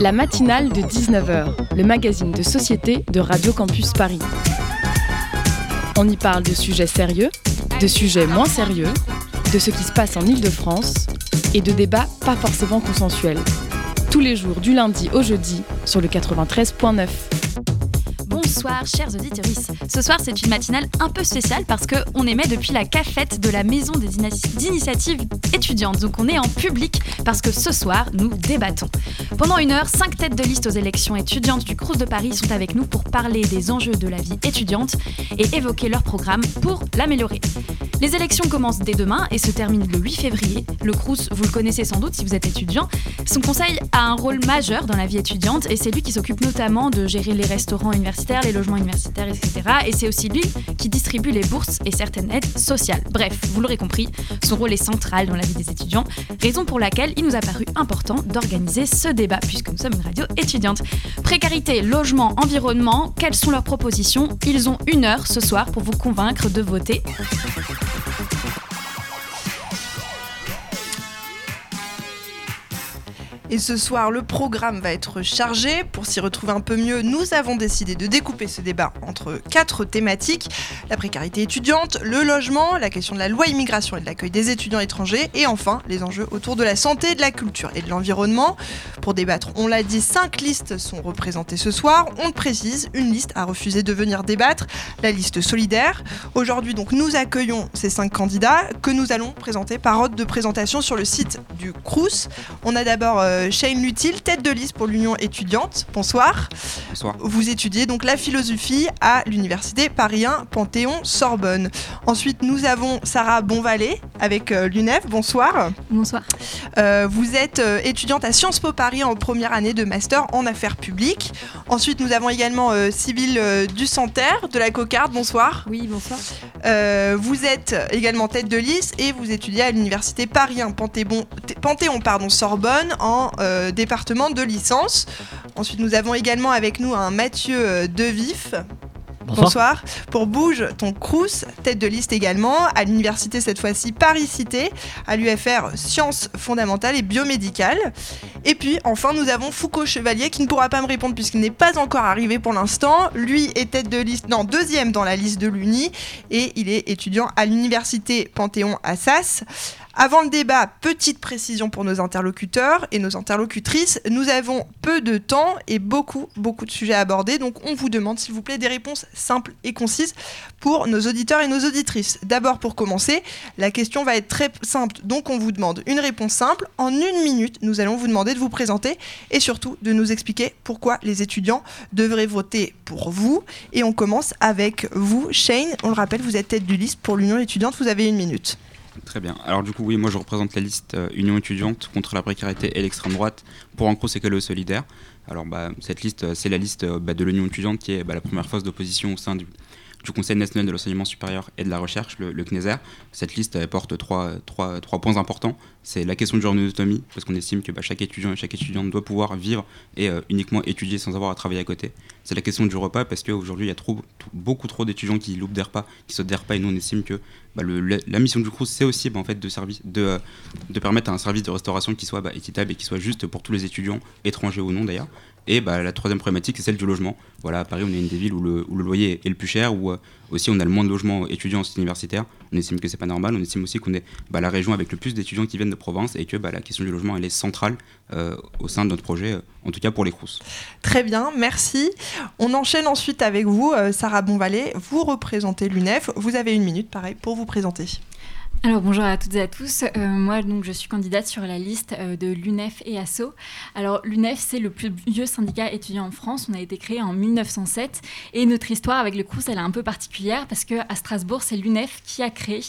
La matinale de 19h, le magazine de société de Radio Campus Paris. On y parle de sujets sérieux, de sujets moins sérieux, de ce qui se passe en Ile-de-France et de débats pas forcément consensuels. Tous les jours du lundi au jeudi sur le 93.9. Bonsoir, chers auditeurs. Ce soir, c'est une matinale un peu spéciale parce qu'on émet depuis la cafette de la Maison des initiatives étudiantes. Donc, on est en public parce que ce soir, nous débattons. Pendant une heure, cinq têtes de liste aux élections étudiantes du Crous de Paris sont avec nous pour parler des enjeux de la vie étudiante et évoquer leur programme pour l'améliorer. Les élections commencent dès demain et se terminent le 8 février. Le Crous, vous le connaissez sans doute si vous êtes étudiant. Son conseil a un rôle majeur dans la vie étudiante et c'est lui qui s'occupe notamment de gérer les restaurants universitaires, les logements universitaires, etc. Et c'est aussi lui qui distribue les bourses et certaines aides sociales. Bref, vous l'aurez compris, son rôle est central dans la vie des étudiants, raison pour laquelle il nous a paru important d'organiser ce débat puisque nous sommes une radio étudiante. Précarité, logement, environnement, quelles sont leurs propositions? Ils ont une heure ce soir pour vous convaincre de voter. Thank you. Et ce soir, le programme va être chargé. Pour s'y retrouver un peu mieux, nous avons décidé de découper ce débat entre quatre thématiques. La précarité étudiante, le logement, la question de la loi immigration et de l'accueil des étudiants étrangers, et enfin les enjeux autour de la santé, de la culture et de l'environnement. Pour débattre, on l'a dit, cinq listes sont représentées ce soir. On le précise, une liste a refusé de venir débattre, la liste solidaire. Aujourd'hui, donc, nous accueillons ces cinq candidats que nous allons présenter par ordre de présentation sur le site du CRUS. On a d'abord... Euh, euh, Shane Lutil, tête de liste pour l'Union étudiante. Bonsoir. Bonsoir. Vous étudiez donc la philosophie à l'université Paris 1 Panthéon Sorbonne. Ensuite, nous avons Sarah Bonvalet avec euh, l'UNEF. Bonsoir. Bonsoir. Euh, vous êtes étudiante à Sciences Po Paris en première année de master en affaires publiques. Ensuite, nous avons également Sybille Dusanterre de la Cocarde. Bonsoir. Oui, bonsoir. vous êtes également tête de liste et vous étudiez à l'université Paris 1 Panthéon, Panthéon pardon, Sorbonne en euh, département de licence. Ensuite, nous avons également avec nous un Mathieu euh, Devif. Bonsoir. Pour Bouge, ton Crous, tête de liste également, à l'université cette fois-ci Paris-Cité, à l'UFR Sciences fondamentales et biomédicales. Et puis enfin, nous avons Foucault Chevalier qui ne pourra pas me répondre puisqu'il n'est pas encore arrivé pour l'instant. Lui est tête de liste, non, deuxième dans la liste de l'Uni et il est étudiant à l'université Panthéon Assas. Avant le débat, petite précision pour nos interlocuteurs et nos interlocutrices. Nous avons peu de temps et beaucoup, beaucoup de sujets à aborder. Donc, on vous demande, s'il vous plaît, des réponses simples et concises pour nos auditeurs et nos auditrices. D'abord, pour commencer, la question va être très simple. Donc, on vous demande une réponse simple. En une minute, nous allons vous demander de vous présenter et surtout de nous expliquer pourquoi les étudiants devraient voter pour vous. Et on commence avec vous, Shane. On le rappelle, vous êtes tête du liste pour l'Union étudiante. Vous avez une minute. Très bien. Alors du coup, oui, moi je représente la liste euh, Union étudiante contre la précarité et l'extrême droite pour Ancro le solidaire? Alors bah, cette liste, euh, c'est la liste euh, bah, de l'Union étudiante qui est bah, la première phase d'opposition au sein du, Conseil national de l'enseignement supérieur et de la recherche, le, CNESER. Cette liste porte trois, points importants. C'est la question journée d'autonomie, parce qu'on estime que chaque étudiant et chaque étudiante doit pouvoir vivre et uniquement étudier sans avoir à travailler à côté. C'est la question du repas, parce qu'aujourd'hui, il y a beaucoup trop d'étudiants qui loupent des repas, qui sautent des repas, et nous, on estime que bah, la mission du CRUS, c'est aussi bah, fait, de, euh, permettre un service de restauration qui soit bah, équitable et qui soit juste pour tous les étudiants, étrangers ou non d'ailleurs. Et bah, la troisième problématique, c'est celle du logement. Voilà, à Paris, on est une des villes où le, loyer est le plus cher, où euh, aussi on a le moins de logements étudiants universitaires. On estime que c'est pas normal. On estime aussi qu'on est bah, la région avec le plus d'étudiants qui viennent de province et que bah, la question du logement, elle est centrale euh, au sein de notre projet, euh, en tout cas pour les CROUS. Très bien, merci. On enchaîne ensuite avec vous, Sarah Bonvalet. Vous représentez l'UNEF. Vous avez une minute, pareil, pour vous présenter. Alors bonjour à toutes et à tous. Euh, moi donc je suis candidate sur la liste euh, de l'UNEF et ASSO. Alors l'UNEF c'est le plus vieux syndicat étudiant en France. On a été créé en 1907 et notre histoire avec le Crous elle est un peu particulière parce que à Strasbourg c'est l'UNEF qui a créé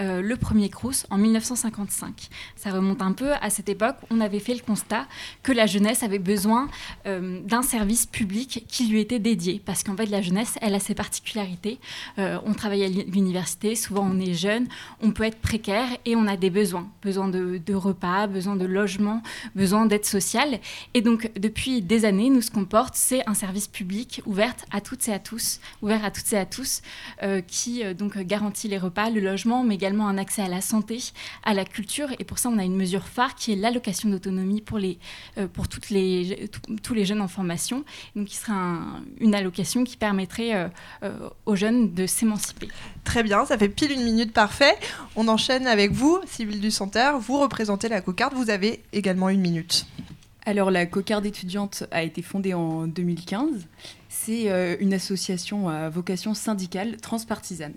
euh, le premier Crous en 1955. Ça remonte un peu à cette époque. On avait fait le constat que la jeunesse avait besoin d'un service public qui lui était dédié parce qu'en fait la jeunesse elle a ses particularités. on travaille à l'université, souvent on est jeune, on peut être être précaire et on a des besoins, besoin de, repas, besoin de logement, besoin d'aide sociale. Et donc depuis des années, nous ce qu'on porte, c'est un service public ouvert à toutes et à tous, ouvert à toutes et à tous, euh, qui euh, donc garantit les repas, le logement, mais également un accès à la santé, à la culture. Et pour ça, on a une mesure phare qui est l'allocation d'autonomie pour les euh, pour toutes les tous les jeunes en formation, donc qui sera une allocation qui permettrait aux jeunes de s'émanciper. Très bien, ça fait pile une minute parfait. Enchaîne avec vous, Sybille du Vous représentez la cocarde, vous avez également une minute. Alors la cocarde étudiante a été fondée en 2015. C'est euh, une association à vocation syndicale transpartisane.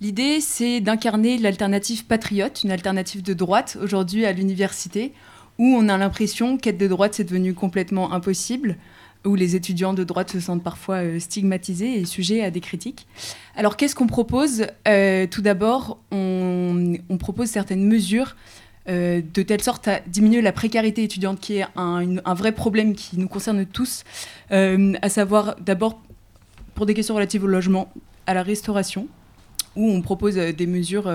L'idée, c'est d'incarner l'alternative patriote, une alternative de droite aujourd'hui à l'université, où on a l'impression qu'être de droite, c'est devenu complètement impossible où les étudiants de droite se sentent parfois euh, stigmatisés et sujets à des critiques. Alors qu'est-ce qu'on propose? Euh, Tout d'abord, on, propose certaines mesures euh, de telle sorte à diminuer la précarité étudiante, qui est un, vrai problème qui nous concerne tous, à savoir d'abord pour des questions relatives au logement, à la restauration, où on propose des mesures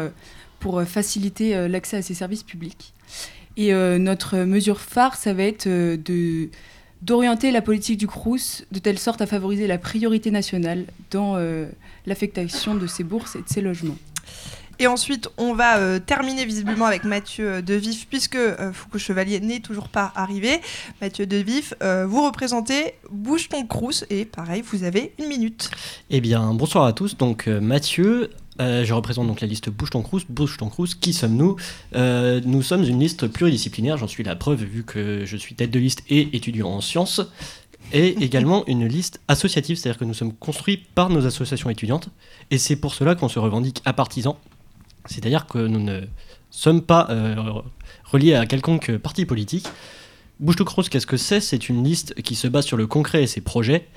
pour faciliter l'accès à ces services publics. Et notre mesure phare, ça va être de d'orienter la politique du Crous de telle sorte à favoriser la priorité nationale dans euh, l'affectation de ces bourses et de ces logements. Et ensuite, on va euh, terminer visiblement avec Mathieu euh, Devif, puisque Foucault Chevalier n'est toujours pas arrivé. Mathieu Devif, vous représentez Bouge ton Crous, et pareil, vous avez une minute. Eh bien, bonsoir à tous. Donc, Mathieu, euh, je représente donc la liste Bouche ton Crous. Bouche ton Crous, qui sommes-nous euh, Nous sommes une liste pluridisciplinaire, j'en suis la preuve vu que je suis tête de liste et étudiant en sciences, et également une liste associative, c'est-à-dire que nous sommes construits par nos associations étudiantes, et c'est pour cela qu'on se revendique à partisans, c'est-à-dire que nous ne sommes pas euh, reliés à quelconque parti politique. Bouche Crous, qu'est-ce que c'est? C'est une liste qui se base sur le concret et ses projets,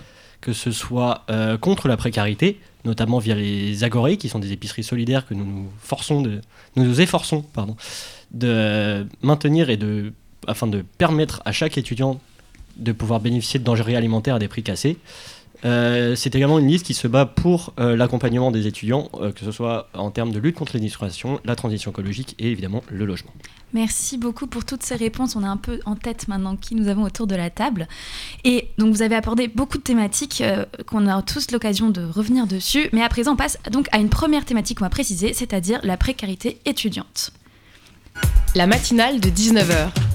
que ce soit contre la précarité, notamment via les agorés, qui sont des épiceries solidaires que nous nous forçons nous, efforçons de maintenir et de, afin de permettre à chaque étudiant de pouvoir bénéficier de denrées alimentaires à des prix cassés. Euh, c'est également une liste qui se bat pour euh, l'accompagnement des étudiants, euh, que ce soit en termes de lutte contre l'administration, la transition écologique et évidemment le logement. Merci beaucoup pour toutes ces réponses. On a un peu en tête maintenant qui nous avons autour de la table. Et donc vous avez abordé beaucoup de thématiques qu'on a tous l'occasion de revenir dessus. Mais à présent, on passe donc à une première thématique qu'on va préciser, c'est-à-dire la précarité étudiante. La matinale de 19h.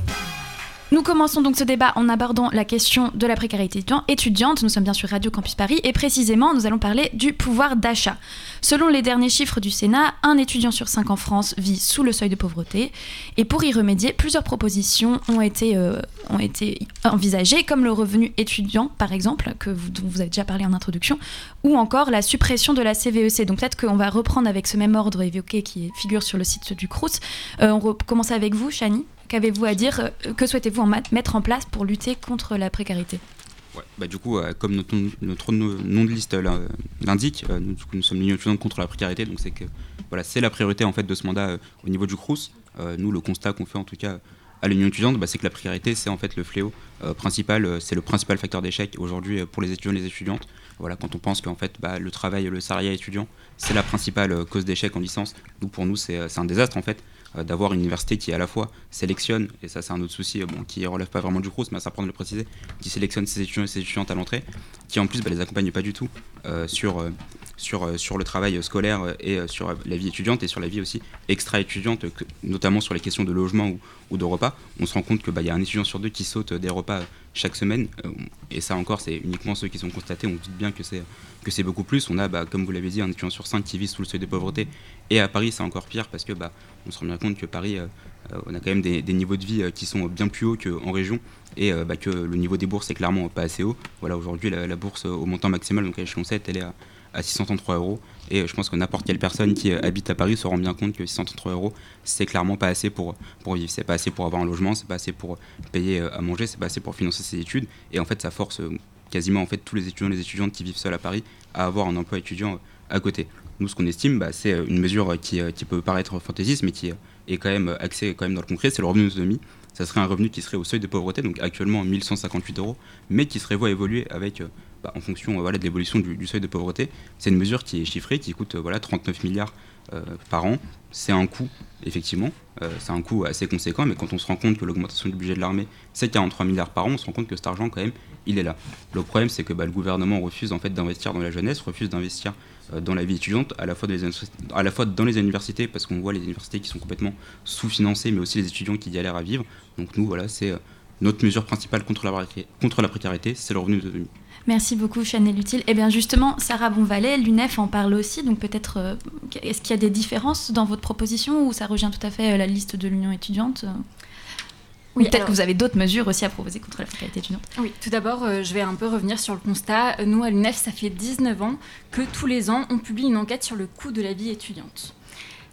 Nous commençons donc ce débat en abordant la question de la précarité étudiante. Nous sommes bien sûr Radio Campus Paris et précisément nous allons parler du pouvoir d'achat. Selon les derniers chiffres du Sénat, un étudiant sur cinq en France vit sous le seuil de pauvreté. Et pour y remédier, plusieurs propositions ont été, euh, envisagées, comme le revenu étudiant par exemple, dont vous avez déjà parlé en introduction, ou encore la suppression de la CVEC. E donc peut-être qu'on va reprendre avec ce même ordre évoqué qui figure sur le site du CRUS. Euh, on commence avec vous, Chani. Qu'avez-vous à dire euh, Que souhaitez-vous mettre en place pour lutter contre la précarité? Bah du coup, euh, comme notre, nom de liste euh, l'indique, nous, sommes l'Union étudiante contre la précarité, donc c'est que c'est la priorité en fait de ce mandat au niveau du CRUS. nous, le constat qu'on fait en tout cas à l'Union étudiante, bah, c'est que la précarité, c'est en fait le fléau principal, c'est le principal facteur d'échec aujourd'hui pour les étudiants et les étudiantes. Voilà, quand on pense qu'en fait bah, le travail, le salariat étudiant, c'est la principale cause d'échec en licence. Nous, pour nous, c'est un désastre en fait. Euh, d'avoir une université qui à la fois sélectionne, et ça c'est un autre souci bon, qui relève pas vraiment du CRUS, mais ça prend de le préciser, qui sélectionne ses étudiants et ses étudiantes à l'entrée, qui en plus bah, les accompagne pas du tout euh, sur, euh, sur, sur le travail scolaire et sur la vie étudiante et sur la vie aussi extra-étudiante, notamment sur les questions de logement ou, ou de repas. On se rend compte qu'il bah, y a un étudiant sur deux qui saute des repas chaque semaine, et ça encore c'est uniquement ceux qui sont constatés, on doute bien que c'est que c'est beaucoup plus. On a, bah, comme vous l'avez dit, un étudiant sur cinq qui vit sous le seuil de pauvreté. Et à Paris, c'est encore pire parce que bah, on se rend bien compte que Paris, euh, euh, on a quand même des, niveaux de vie euh, qui sont bien plus hauts qu'en région et bah, que le niveau des bourses est clairement pas assez haut. Voilà, aujourd'hui, la, bourse au montant maximal, donc à l'échelon 7, elle est à, à 633 euros. Et je pense que n'importe quelle personne qui habite à Paris se rend bien compte que 633 euros, c'est clairement pas assez pour, pour vivre. C'est pas assez pour avoir un logement, c'est pas assez pour payer à manger, c'est pas assez pour financer ses études. Et en fait, ça force quasiment en fait tous les étudiants et les étudiantes qui vivent seuls à Paris à avoir un emploi étudiant à côté. Nous, ce qu'on estime, bah, c'est une mesure qui, qui, peut paraître fantaisiste, mais qui est quand même axée quand même dans le concret, c'est le revenu d'autonomie. ça serait un revenu qui serait au seuil de pauvreté, donc actuellement 1158 euros, mais qui serait voie évoluer avec, bah, en fonction voilà, de l'évolution du, seuil de pauvreté. C'est une mesure qui est chiffrée, qui coûte voilà, 39 milliards par an. C'est un coût, effectivement, c'est un coût assez conséquent, mais quand on se rend compte que l'augmentation du budget de l'armée, c'est 43 milliards par an, on se rend compte que cet argent, quand même, il est là. Le problème, c'est que bah, le gouvernement refuse d'investir dans la jeunesse, refuse d'investir euh, dans la vie étudiante, à la fois dans les, universités, parce qu'on voit les universités qui sont complètement sous-financées, mais aussi les étudiants qui galèrent à vivre. Donc nous, voilà, c'est euh, notre mesure principale contre la, contre la précarité, c'est le revenu d'autonomie. Merci beaucoup, Chanel Utile. Et eh bien justement, Sarah Bonvalet, l'UNEF en parle aussi, donc peut-être, euh, est-ce qu'il y a des différences dans votre proposition ou ça rejoint tout à fait la liste de l'Union étudiante oui, peut-être que vous avez d'autres mesures aussi à proposer contre la précarité étudiante? Oui, tout d'abord, euh, je vais un peu revenir sur le constat. Nous, à l'UNEF, ça fait 19 ans que tous les ans, on publie une enquête sur le coût de la vie étudiante.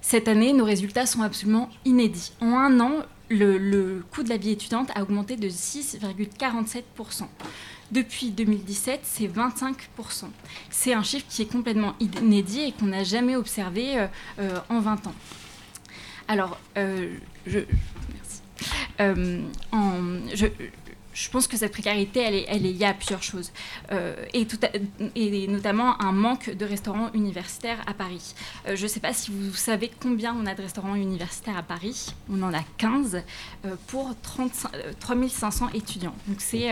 Cette année, nos résultats sont absolument inédits. En un an, le, le coût de la vie étudiante a augmenté de 6,47%. Depuis 2017, c'est 25%. C'est un chiffre qui est complètement inédit et qu'on n'a jamais observé euh, euh, en 20 ans. Alors, euh, je, je pense que cette précarité, elle est, elle est liée à plusieurs choses, euh, et, tout et, notamment un manque de restaurants universitaires à Paris. Euh, je ne sais pas si vous savez combien on a de restaurants universitaires à Paris. On en a 15 euh, pour 35, 3500 étudiants. Donc c'est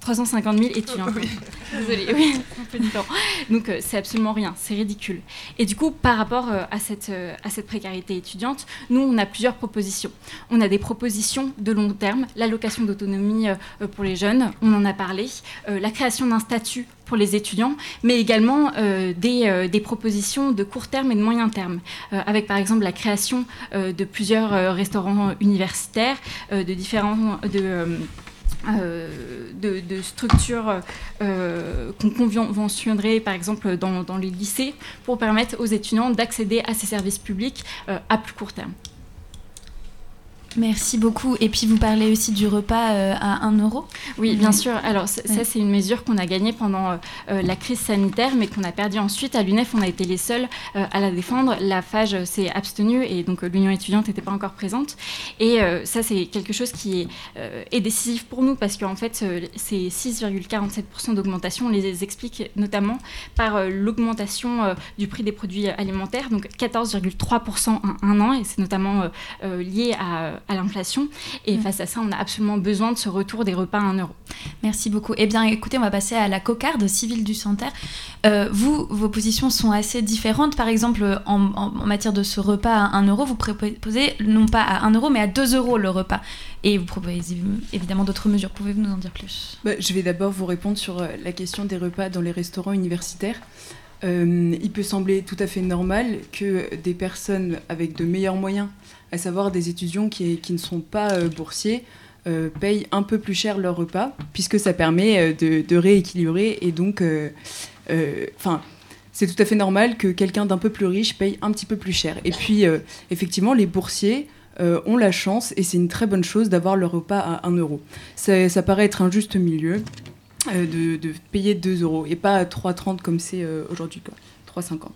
350 000 étudiants. Désolée, oui, un peu différent. Donc c'est absolument rien, c'est ridicule. Et du coup, par rapport à, cette, à cette précarité étudiante, nous, on a plusieurs propositions. On a des propositions de long terme, l'allocation d'autonomie euh, pour les jeunes, on en a parlé, euh, la création d'un statut pour les étudiants, mais également euh, des, propositions de court terme et de moyen terme, avec par exemple la création de plusieurs restaurants universitaires, de différents... Structures qu'on conventionnerait par exemple dans, les lycées pour permettre aux étudiants d'accéder à ces services publics à plus court terme. Merci beaucoup. Et puis vous parlez aussi du repas euh, à 1 euro Oui, bien sûr. Alors ça, c'est une mesure qu'on a gagnée pendant euh, euh, la crise sanitaire, mais qu'on a perdue ensuite. À l'UNEF, on a été les seuls à la défendre. La FAGE s'est abstenue et donc l'Union étudiante n'était pas encore présente. Et ça, c'est quelque chose qui est, est, décisif pour nous parce qu'en fait, ces 6,47% d'augmentation, on les explique notamment par l'augmentation du prix des produits alimentaires, donc 14,3% en un an, et c'est notamment lié à à l'inflation. Et mm. face à ça, on a absolument besoin de ce retour des repas à 1 euro. Merci beaucoup. Eh bien, écoutez, on va passer à la cocarde civile du Santerre. Euh, vous, vos positions sont assez différentes. Par exemple, en, matière de ce repas à 1 euro, vous proposez non pas à 1 euro, mais à 2 euros le repas. Et vous proposez évidemment d'autres mesures. Pouvez-vous nous en dire plus? Bah, Je vais d'abord vous répondre sur euh, la question des repas dans les restaurants universitaires. Euh, il peut sembler tout à fait normal que des personnes avec de meilleurs moyens, à savoir des étudiants qui, ne sont pas euh, boursiers, euh, payent un peu plus cher leur repas, puisque ça permet de, rééquilibrer et donc, enfin. c'est tout à fait normal que quelqu'un d'un peu plus riche paye un petit peu plus cher. Et puis, effectivement, les boursiers ont la chance, et c'est une très bonne chose, d'avoir leur repas à 1 euro. Ça, paraît être un juste milieu. Euh, de, payer 2 euros et pas 3,30 comme c'est euh, aujourd'hui, 3,50.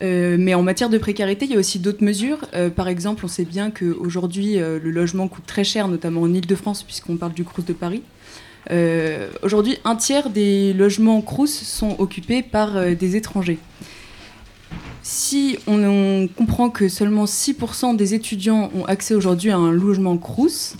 Euh, mais en matière de précarité, il y a aussi d'autres mesures. par exemple, on sait bien qu'aujourd'hui, le logement coûte très cher, notamment en Ile-de-France, puisqu'on parle du Crous de Paris. aujourd'hui, un tiers des logements Crous sont occupés par des étrangers. Si on, comprend que seulement 6% des étudiants ont accès aujourd'hui à un logement Crous,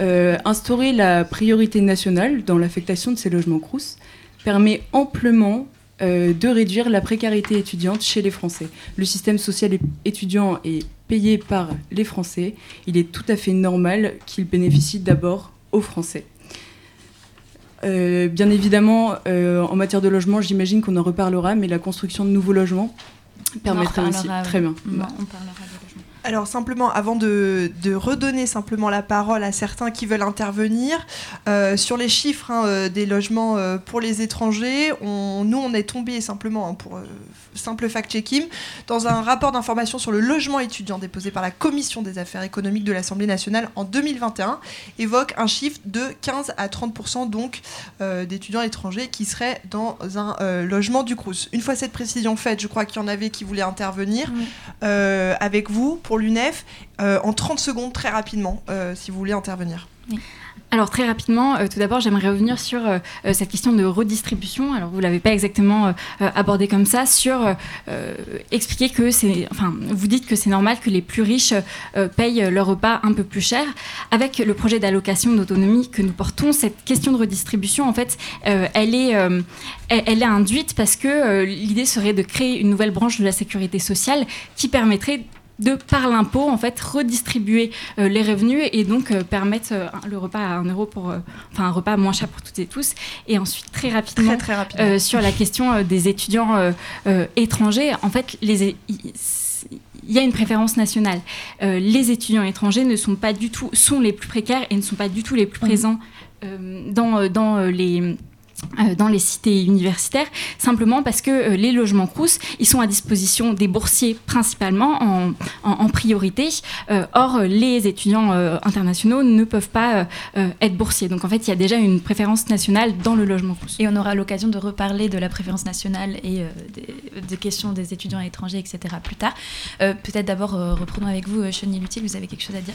euh, instaurer la priorité nationale dans l'affectation de ces logements CRUS permet amplement euh, de réduire la précarité étudiante chez les Français. Le système social étudiant est payé par les Français. Il est tout à fait normal qu'il bénéficie d'abord aux Français. Euh, bien évidemment, en matière de logement, j'imagine qu'on en reparlera, mais la construction de nouveaux logements permettrait aussi. Très bien. on parlera alors simplement, avant de, redonner simplement la parole à certains qui veulent intervenir, euh, sur les chiffres hein, euh, des logements euh, pour les étrangers, nous on est tombé simplement, hein, pour simple fact-checking, dans un rapport d'information sur le logement étudiant déposé par la Commission des affaires économiques de l'Assemblée nationale en 2021, évoque un chiffre de 15 à 30% donc d'étudiants étrangers qui seraient dans un logement du CRUS. Une fois cette précision faite, je crois qu'il y en avait qui voulaient intervenir avec vous pour pour l'UNEF. en 30 secondes, très rapidement, si vous voulez intervenir. Alors très rapidement, euh, tout d'abord, j'aimerais revenir sur euh, euh, cette question de redistribution. Alors vous l'avez pas exactement abordé comme ça, sur expliquer que c'est, enfin, vous dites que c'est normal que les plus riches payent leur repas un peu plus cher. Avec le projet d'allocation d'autonomie que nous portons, cette question de redistribution, en fait, elle est, elle est induite parce que l'idée serait de créer une nouvelle branche de la sécurité sociale qui permettrait de par l'impôt en fait redistribuer euh, les revenus et donc euh, permettre euh, le repas à un euro pour enfin un repas moins cher pour toutes et tous et ensuite très rapidement, très, rapidement. sur la question des étudiants étrangers en fait les il y a une préférence nationale. les étudiants étrangers ne sont pas du tout sont les plus précaires et ne sont pas du tout les plus mmh. présents dans, dans les dans les cités universitaires, simplement parce que euh, les logements Crous, ils sont à disposition des boursiers principalement en, en, priorité. Euh, or, les étudiants internationaux ne peuvent pas être boursiers. Donc en fait, il y a déjà une préférence nationale dans le logement Crous. Et on aura l'occasion de reparler de la préférence nationale et des, questions des étudiants étrangers, etc. plus tard. Peut-être d'abord, reprenons avec vous, Chenille Lutil, vous avez quelque chose à dire?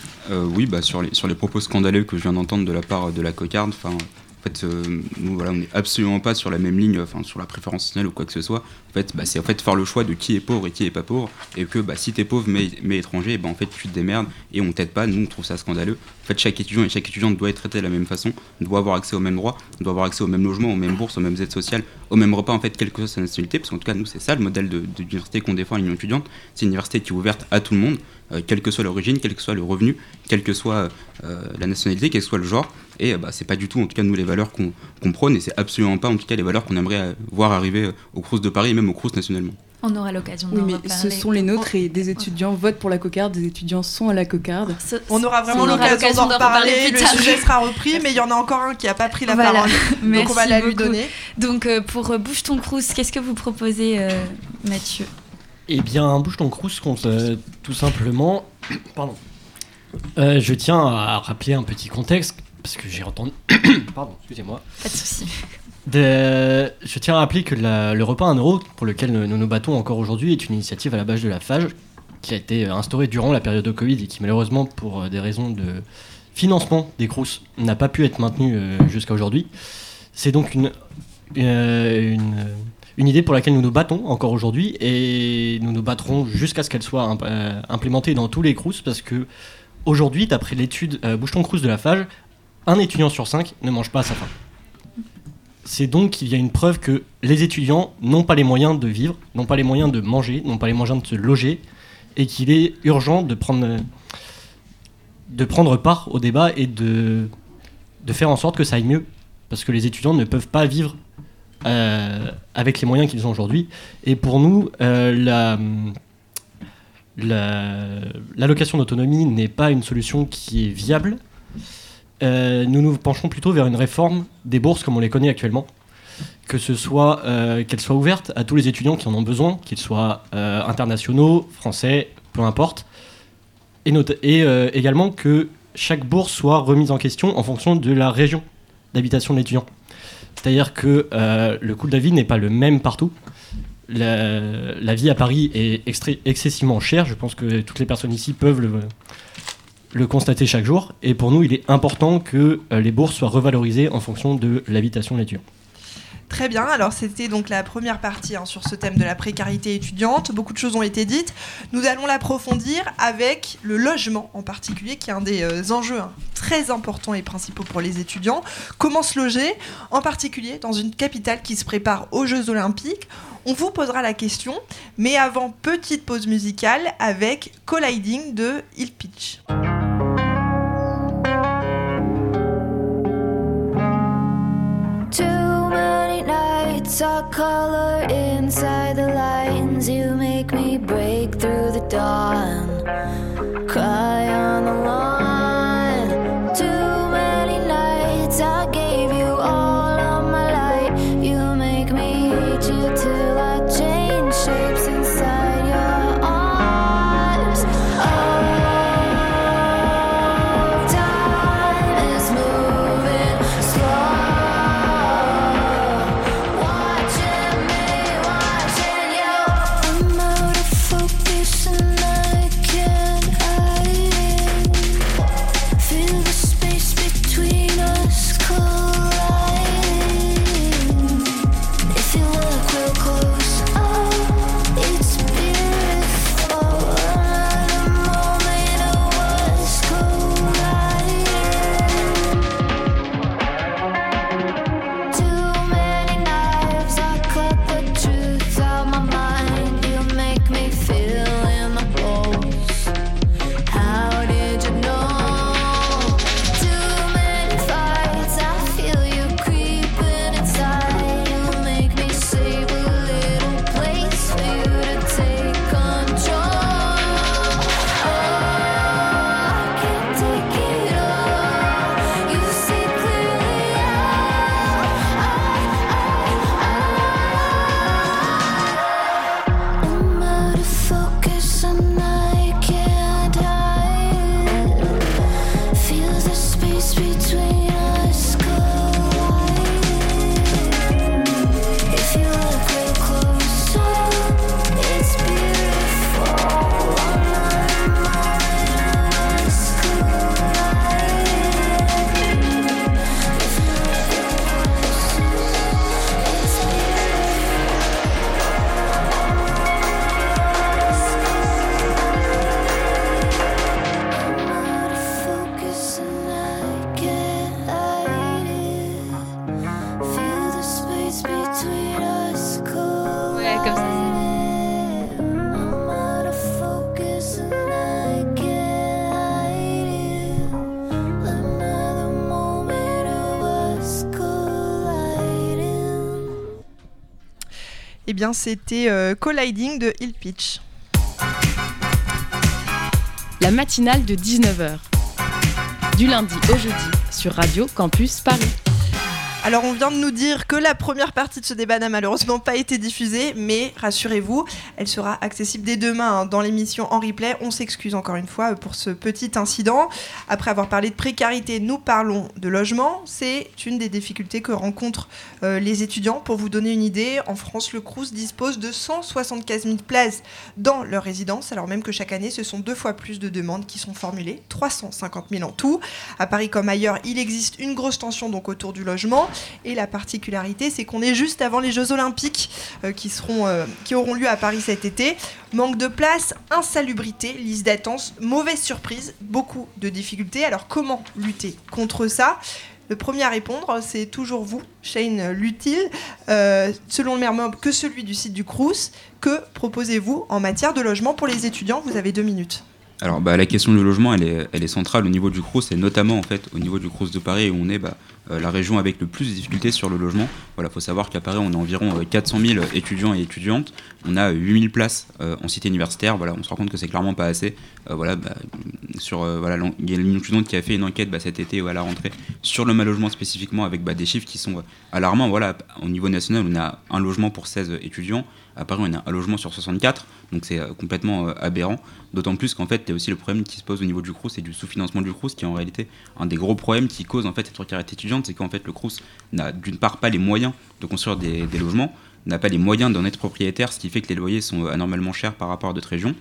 Oui, bah, sur, les, sur les propos scandaleux que je viens d'entendre de la part de la cocarde, enfin en fait, euh, nous, voilà, on n'est absolument pas sur la même ligne, enfin, sur la préférence nationale ou quoi que ce soit. En fait, bah, c'est en fait faire le choix de qui est pauvre et qui est pas pauvre, et que bah, si es pauvre mais, étranger, bah, en fait, tu te démerdes et on t'aide pas. Nous, on trouve ça scandaleux. En fait, chaque étudiant et chaque étudiante doit être traité de la même façon, doit avoir accès aux mêmes droits, doit avoir accès aux mêmes logements, aux mêmes bourses, aux mêmes aides sociales, aux mêmes repas, en fait, quelle que soit sa nationalité. Parce qu'en tout cas, nous, c'est ça le modèle d'université qu'on défend à l'Union étudiante. C'est une université qui est ouverte à tout le monde. Euh, quelle que soit l'origine, quel que soit le revenu, quelle que soit euh, la nationalité, quel que soit le genre. Et bah, c'est pas du tout, en tout cas, nous, les valeurs qu'on prône, et c'est absolument pas, en tout cas, les valeurs qu'on aimerait euh, voir arriver au Crous de Paris et même au Crous nationalement. On aura l'occasion de oui, mais Ce sont les nôtres et des étudiants votent pour la cocarde, des étudiants sont à la cocarde. on aura vraiment l'occasion d'en reparler, le sujet sera repris, mais il y en a encore un qui n'a pas pris la parole. donc on va la lui donner. Donc pour Bouge ton Crous, qu'est-ce que vous proposez, Mathieu? Eh bien, bouge ton crous compte euh, tout simplement. Pardon. Euh, je tiens à rappeler un petit contexte parce que j'ai entendu. Pardon, excusez-moi. Pas de souci. Je tiens à rappeler que le repas 1 euro, pour lequel nous nous battons encore aujourd'hui, est une initiative à la base de la FAGE qui a été instaurée durant la période de Covid et qui, malheureusement, pour des raisons de financement des crous, n'a pas pu être maintenue euh, jusqu'à aujourd'hui. C'est donc une, une une idée pour laquelle nous nous battons encore aujourd'hui et nous nous battrons jusqu'à ce qu'elle soit euh, implémentée dans tous les crous parce que aujourd'hui, d'après l'étude euh, Boucheton Crous de la FAGE, un étudiant sur cinq ne mange pas à sa faim. C'est donc qu'il y a une preuve que les étudiants n'ont pas les moyens de vivre, n'ont pas les moyens de manger, n'ont pas les moyens de se loger et qu'il est urgent de prendre, de prendre part au débat et de, de faire en sorte que ça aille mieux parce que les étudiants ne peuvent pas vivre euh, avec les moyens qu'ils ont aujourd'hui. Et pour nous, euh, la, l'allocation d'autonomie n'est pas une solution qui est viable. Euh, nous nous penchons plutôt vers une réforme des bourses comme on les connaît actuellement. Que ce soit qu'elles soient ouvertes à tous les étudiants qui en ont besoin, qu'ils soient internationaux, français, peu importe. Et également que chaque bourse soit remise en question en fonction de la région d'habitation de l'étudiant. C'est-à-dire que euh, le coût de la vie n'est pas le même partout. La, vie à Paris est excessivement chère. Je pense que toutes les personnes ici peuvent le, constater chaque jour. Et pour nous, il est important que euh, les bourses soient revalorisées en fonction de l'habitation de. Très bien, alors c'était donc la première partie hein, sur ce thème de la précarité étudiante. Beaucoup de choses ont été dites. Nous allons l'approfondir avec le logement en particulier, qui est un des euh, enjeux hein, très importants et principaux pour les étudiants. Comment se loger, en particulier dans une capitale qui se prépare aux Jeux olympiques? On vous posera la question, mais avant, petite pause musicale avec Colliding de Hill Pitch. Saw color inside the lines. You make me break through the dawn. Cry on the lawn. Bien, c'était euh, Colliding de Hill Pitch. La matinale de 19h. Du lundi au jeudi sur Radio Campus Paris. Alors on vient de nous dire que la première partie de ce débat n'a malheureusement pas été diffusée, mais rassurez-vous, elle sera accessible dès demain hein, dans l'émission en replay. On s'excuse encore une fois pour ce petit incident. Après avoir parlé de précarité, nous parlons de logement. C'est une des difficultés que rencontrent euh, les étudiants. Pour vous donner une idée, en France, le Crous dispose de 175 000 places dans leur résidence, alors même que chaque année, ce sont deux fois plus de demandes qui sont formulées, 350 000 en tout. À Paris comme ailleurs, il existe une grosse tension donc autour du logement. Et la particularité, c'est qu'on est juste avant les Jeux Olympiques euh, qui, seront, euh, qui auront lieu à Paris cet été. Manque de place, insalubrité, liste d'attente, mauvaise surprise, beaucoup de difficultés. Alors comment lutter contre ça? Le premier à répondre, c'est toujours vous, Shane Lutil. Euh, selon le même mot que celui du site du Crous, que proposez-vous en matière de logement pour les étudiants? Vous avez deux minutes. Alors bah, la question du logement, elle est, elle est centrale au niveau du Crous et notamment en fait au niveau du Crous de Paris où on est bah, la région avec le plus de difficultés sur le logement. Voilà, faut savoir qu'à Paris, on a environ 400 euh, 000 étudiants et étudiantes. On a 8 000 places euh, en cité universitaire. Voilà, on se rend compte que c'est clairement pas assez. voilà, bah, sur voilà, il y a une étudiante qui a fait une enquête bah, cet été à la rentrée sur le mal logement spécifiquement avec bah, des chiffres qui sont alarmants. Voilà, au niveau national, on a un logement pour 16 étudiants. À Paris, on a un logement sur 64, donc c'est complètement aberrant. D'autant plus qu'en fait, il y a aussi le problème qui se pose au niveau du CRUS et du sous-financement du CRUS, qui est en réalité un des gros problèmes qui cause en fait cette précarité étudiante c'est qu'en fait le Crous n'a d'une part pas les moyens de construire des, logements, n'a pas les moyens d'en être propriétaire, ce qui fait que les loyers sont anormalement chers par rapport à d'autres régions.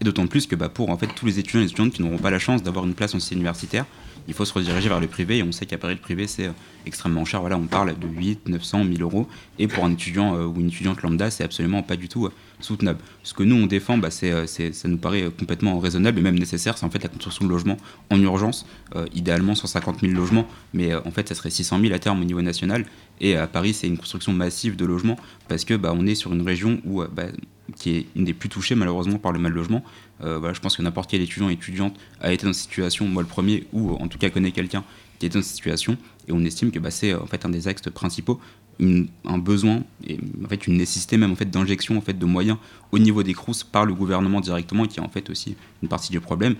Et d'autant plus que bah, pour en fait tous les étudiants et étudiantes qui n'auront pas la chance d'avoir une place en système universitaire, il faut se rediriger vers le privé et on sait qu'à Paris le privé c'est euh, extrêmement cher. On parle de 8, 900, 1000 euros et pour un étudiant euh, ou une étudiante lambda c'est absolument pas du tout euh, soutenable. Ce que nous on défend, bah, c'est, ça nous paraît complètement raisonnable et même nécessaire, c'est en fait la construction de logements en urgence, idéalement 150 000 logements, mais en fait ça serait 600 000 à terme au niveau national et à Paris c'est une construction massive de logements parce que bah, on est sur une région bah, qui est une des plus touchées malheureusement par le mal logement. Euh, je pense que n'importe quel étudiant étudiante a été dans cette situation, moi le premier, ou en tout cas connaît quelqu'un qui est dans cette situation, et on estime que bah, c'est en fait un des axes principaux, un besoin et en une nécessité même en fait d'injection en fait de moyens au niveau des CROUS par le gouvernement directement, qui est en fait aussi une partie du problème,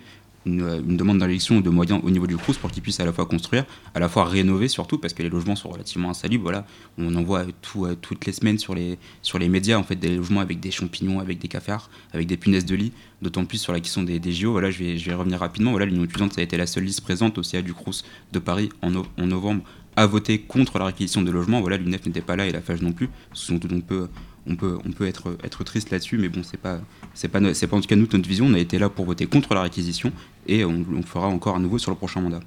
une, demande d'injection de moyens au niveau du Crous pour qu'ils puissent à la fois construire, à la fois rénover surtout, parce que les logements sont relativement insalubres. Voilà. On en voit euh, toutes les semaines sur les, sur les médias, en fait, des logements avec des champignons, avec des cafards, avec des punaises de lit, d'autant plus sur la question des, des JO. Voilà, je vais, je vais revenir rapidement. Voilà, L'Union étudiante, ça a été la seule liste présente au CA du Crous de Paris en, en novembre à voter contre la réquisition de logements. Voilà, l'UNEF n'était pas là et la FAGE non plus. Ce on peut on peut, on peut être, être triste là-dessus, mais bon, c'est pas, pas, pas en tout cas nous notre vision. On a été là pour voter contre la réquisition et on, le fera encore à nouveau sur le prochain mandat.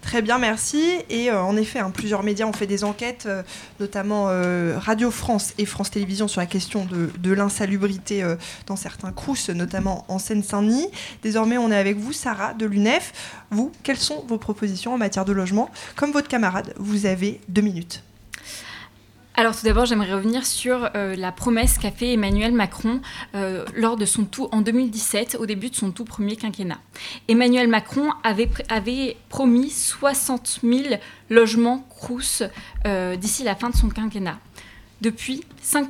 Très bien, merci. Et euh, en effet, hein, plusieurs médias ont fait des enquêtes, euh, notamment euh, Radio France et France Télévisions, sur la question de, de l'insalubrité dans certains crous, notamment en Seine-Saint-Denis. Désormais, on est avec vous, Sarah de l'UNEF. Vous, quelles sont vos propositions en matière de logement? Comme votre camarade, vous avez deux minutes. Alors tout d'abord, j'aimerais revenir sur euh, la promesse qu'a fait Emmanuel Macron euh, lors de son tout en 2017, au début de son tout premier quinquennat. Emmanuel Macron avait, promis 60 000 logements Crous euh, d'ici la fin de son quinquennat. Depuis, 5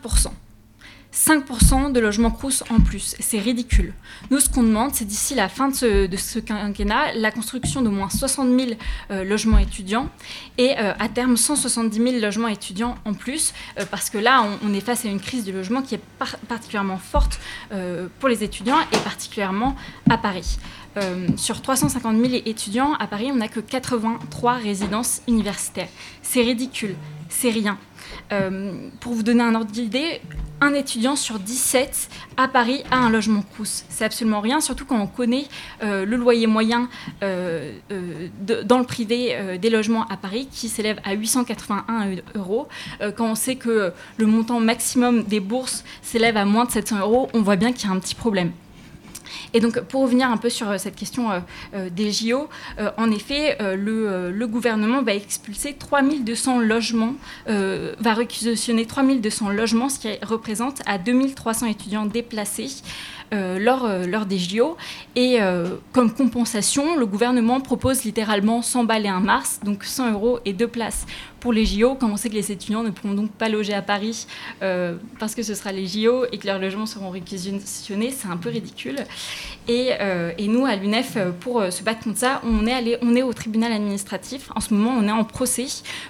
5% de logements Crous en plus. C'est ridicule. Nous, ce qu'on demande, c'est d'ici la fin de ce, quinquennat, la construction d'au moins 60 000 euh, logements étudiants et euh, à terme 170 000 logements étudiants en plus, euh, parce que là, on, est face à une crise du logement qui est particulièrement forte pour les étudiants et particulièrement à Paris. sur 350 000 étudiants, à Paris, on n'a que 83 résidences universitaires. C'est ridicule, c'est rien. pour vous donner un ordre d'idée, un étudiant sur 17 à Paris a un logement Crous. C'est absolument rien, surtout quand on connaît euh, le loyer moyen euh, euh, dans le privé des logements à Paris qui s'élève à 881 euros. quand on sait que le montant maximum des bourses s'élève à moins de 700 euros, on voit bien qu'il y a un petit problème. Et donc, pour revenir un peu sur euh, cette question euh, euh, des JO, en effet, le, gouvernement va expulser 3200 logements, va réquisitionner 3200 logements, ce qui représente à 2300 étudiants déplacés. Lors, des JO. Et comme compensation, le gouvernement propose littéralement 100 balles et un mars, donc 100 euros et deux places pour les JO. Comme on sait que les étudiants ne pourront donc pas loger à Paris parce que ce sera les JO et que leurs logements seront réquisitionnés, c'est un peu ridicule. Et, et nous, à l'UNEF, pour se battre contre ça, on est, allé, on est au tribunal administratif. En ce moment, on est en procès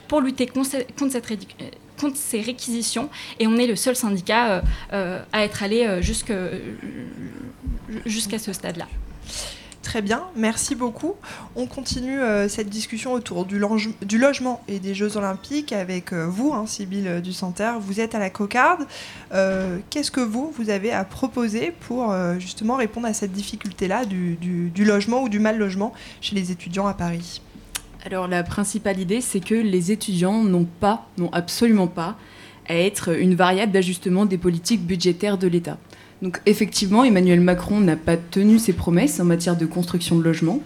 pour lutter contre ces réquisitions et on est le seul syndicat euh, euh, à être allé euh, jusqu'à ce stade-là. Très bien, merci beaucoup. On continue cette discussion autour du, logement et des Jeux Olympiques avec vous, hein, Sybille Dusanter. Vous êtes à la cocarde. Qu'est-ce que vous, vous avez à proposer pour justement répondre à cette difficulté-là du, du, logement ou du mal logement chez les étudiants à Paris? Alors la principale idée, c'est que les étudiants n'ont pas, n'ont absolument pas, à être une variable d'ajustement des politiques budgétaires de l'État. Donc effectivement, Emmanuel Macron n'a pas tenu ses promesses en matière de construction de logements.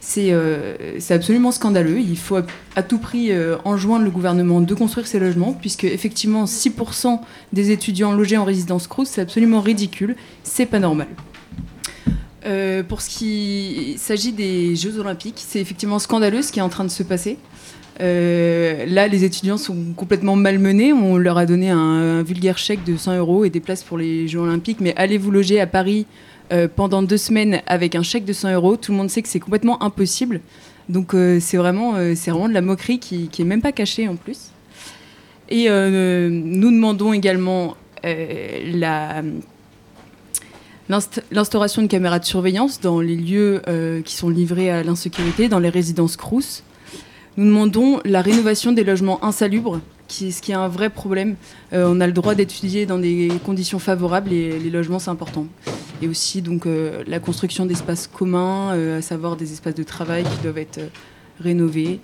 C'est euh, absolument scandaleux. Il faut à, tout prix euh, enjoindre le gouvernement de construire ces logements, puisque effectivement 6% des étudiants logés en résidence Crous, c'est absolument ridicule. C'est pas normal. Euh, pour ce qui s'agit des Jeux Olympiques, c'est effectivement scandaleux ce qui est en train de se passer. Euh, là, les étudiants sont complètement malmenés. On leur a donné un, vulgaire chèque de 100 euros et des places pour les Jeux Olympiques. Mais allez vous loger à Paris euh, pendant deux semaines avec un chèque de 100 euros? Tout le monde sait que c'est complètement impossible. Donc c'est vraiment, c'est vraiment de la moquerie qui, qui est même pas cachée en plus. Et nous demandons également la l'instauration de caméras de surveillance dans les lieux euh, qui sont livrés à l'insécurité, dans les résidences Crous. Nous demandons la rénovation des logements insalubres, ce qui est un vrai problème. Euh, on a le droit d'étudier dans des conditions favorables les logements, c'est important. Et aussi donc euh, la construction d'espaces communs, à savoir des espaces de travail qui doivent être rénovés.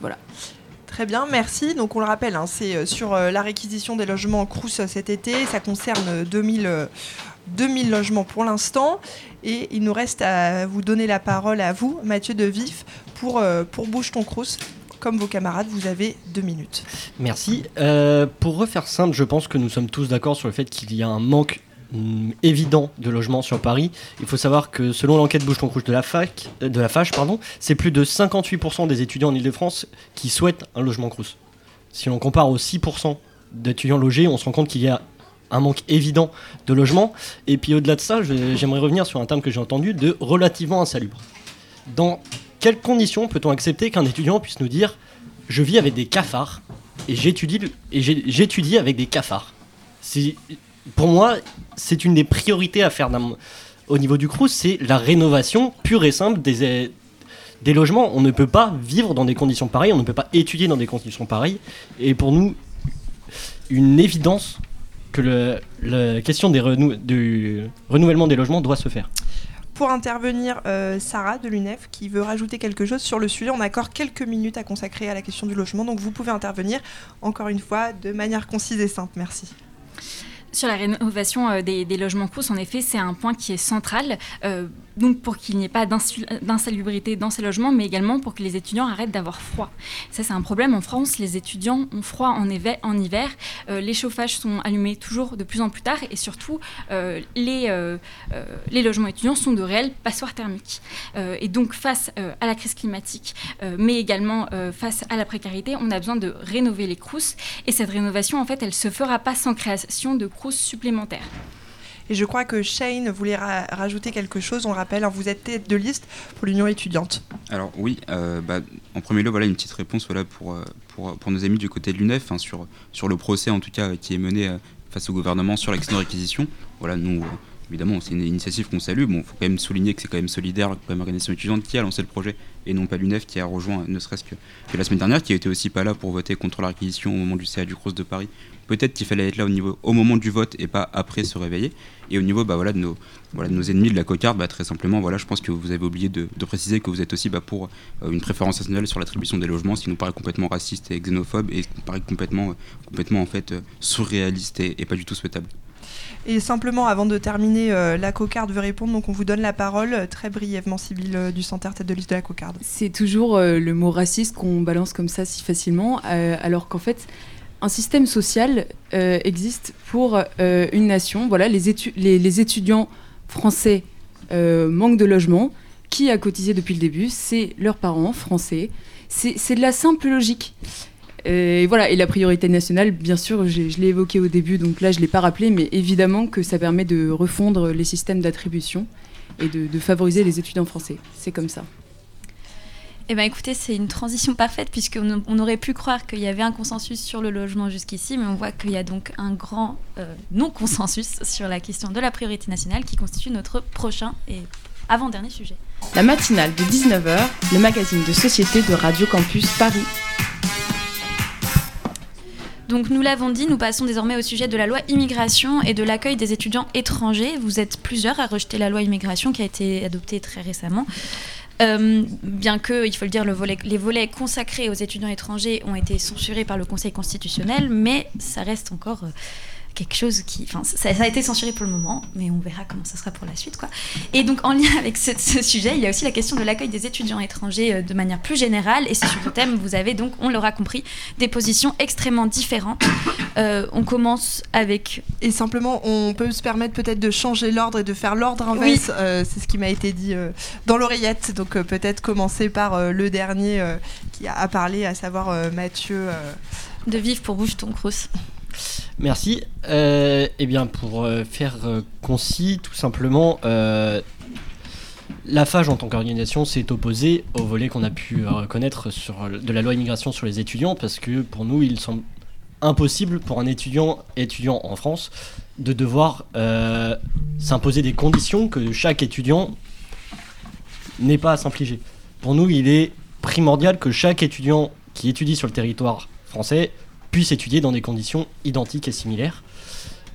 voilà. Très bien, merci. Donc on le rappelle, hein, c'est sur la réquisition des logements Crous cet été. Ça concerne 2000, 2000 logements pour l'instant. Et il nous reste à vous donner la parole à vous, Mathieu de Vif, pour, euh, pour Bouge ton Crous. Comme vos camarades, vous avez deux minutes. Merci. Euh, pour refaire simple, je pense que nous sommes tous d'accord sur le fait qu'il y a un manque mm, évident de logements sur Paris. Il faut savoir que selon l'enquête Bouge ton Crous de la fac, euh, de la FACH, pardon, c'est plus de 58% des étudiants en Ile-de-France qui souhaitent un logement Crous. Si on compare aux 6% d'étudiants logés, on se rend compte qu'il y a un manque évident de logement. Et puis au-delà de ça, j'aimerais revenir sur un terme que j'ai entendu de relativement insalubre. Dans quelles conditions peut-on accepter qu'un étudiant puisse nous dire je vis avec des cafards et j'étudie avec des cafards Pour moi, c'est une des priorités à faire au niveau du CRUS, c'est la rénovation pure et simple des logements. On ne peut pas vivre dans des conditions pareilles, on ne peut pas étudier dans des conditions pareilles. Et pour nous, une évidence que la question des du renouvellement des logements doit se faire. Pour intervenir, euh, Sarah de l'UNEF qui veut rajouter quelque chose sur le sujet. On a encore quelques minutes à consacrer à la question du logement, donc vous pouvez intervenir encore une fois de manière concise et simple. Merci. Sur la rénovation euh, des, logements crous, en effet, c'est un point qui est central. Euh, donc pour qu'il n'y ait pas d'insalubrité dans ces logements, mais également pour que les étudiants arrêtent d'avoir froid. Ça, c'est un problème en France. Les étudiants ont froid en, hiver. Euh, les chauffages sont allumés toujours de plus en plus tard et surtout, euh, les, euh, les logements étudiants sont de réelles passoires thermiques. et donc, face à la crise climatique, mais également face à la précarité, on a besoin de rénover les crousses. Et cette rénovation, en fait, elle ne se fera pas sans création de crousses supplémentaires. Et je crois que Shane voulait rajouter quelque chose. On rappelle, hein, vous êtes tête de liste pour l'Union étudiante. Alors oui, euh, bah, en premier lieu, voilà une petite réponse voilà, pour, euh, pour, pour nos amis du côté de l'UNEF, hein, sur, sur le procès en tout cas qui est mené euh, face au gouvernement sur l'accident de réquisition. Voilà, nous, évidemment, c'est une initiative qu'on salue. Bon, il faut quand même souligner que c'est quand même solidaire, quand même l'organisation étudiante qui a lancé le projet et non pas l'UNEF qui a rejoint, ne serait-ce que, que, la semaine dernière, qui été aussi pas là pour voter contre la réquisition au moment du CA du Cross de Paris Peut-être qu'il fallait être là au, niveau, au moment du vote et pas après se réveiller. Et au niveau bah, voilà, de, nos, voilà, de nos ennemis de la cocarde, bah, très simplement, voilà, je pense que vous avez oublié de, préciser que vous êtes aussi bah, pour euh, une préférence nationale sur l'attribution des logements, ce qui nous paraît complètement raciste et xénophobe et qui nous paraît complètement, complètement en fait, euh, surréaliste et, pas du tout souhaitable. Et simplement, avant de terminer, la cocarde veut répondre, donc on vous donne la parole très brièvement, Sybille du Centre tête de liste de la cocarde. C'est toujours le mot raciste qu'on balance comme ça si facilement, alors qu'en fait, un système social existe pour une nation. Voilà, les, étudiants français manquent de logement qui a cotisé depuis le début? C'est leurs parents français. C'est de la simple logique. Et voilà, et la priorité nationale, bien sûr, je l'ai évoqué au début, donc là je ne l'ai pas rappelé, mais évidemment que ça permet de refondre les systèmes d'attribution et de, favoriser les étudiants français. C'est comme ça. Eh bien écoutez, c'est une transition parfaite puisqu'on on aurait pu croire qu'il y avait un consensus sur le logement jusqu'ici, mais on voit qu'il y a donc un grand euh, non-consensus sur la question de la priorité nationale qui constitue notre prochain et avant-dernier sujet. La matinale de 19h, le magazine de société de Radio Campus Paris. Donc nous l'avons dit, nous passons désormais au sujet de la loi immigration et de l'accueil des étudiants étrangers. Vous êtes plusieurs à rejeter la loi immigration qui a été adoptée très récemment. Euh, bien que, il faut le dire, les volets consacrés aux étudiants étrangers ont été censurés par le Conseil constitutionnel, mais ça reste encore euh, quelque chose qui. Enfin, ça, a été censuré pour le moment, mais on verra comment ça sera pour la suite. Quoi. Et donc, en lien avec ce, sujet, il y a aussi la question de l'accueil des étudiants étrangers euh, de manière plus générale. Et c'est sur ce thème, vous avez donc, on l'aura compris, des positions extrêmement différentes. Euh, on commence avec. Et simplement, on peut se permettre peut-être de changer l'ordre et de faire l'ordre inverse. Euh, c'est ce qui m'a été dit dans l'oreillette. Donc, peut-être commencer par le dernier qui a parlé, à savoir Mathieu. De vivre pour bouche ton crous. Merci. Euh, eh bien, pour euh, faire euh, concis, tout simplement, la FAGE en tant qu'organisation s'est opposée au volet qu'on a pu reconnaître de la loi immigration sur les étudiants, parce que pour nous, il semble impossible pour un étudiant étudiant en France de devoir s'imposer des conditions que chaque étudiant n'est pas à s'infliger. Pour nous, il est primordial que chaque étudiant qui étudie sur le territoire français puisse étudier dans des conditions identiques et similaires.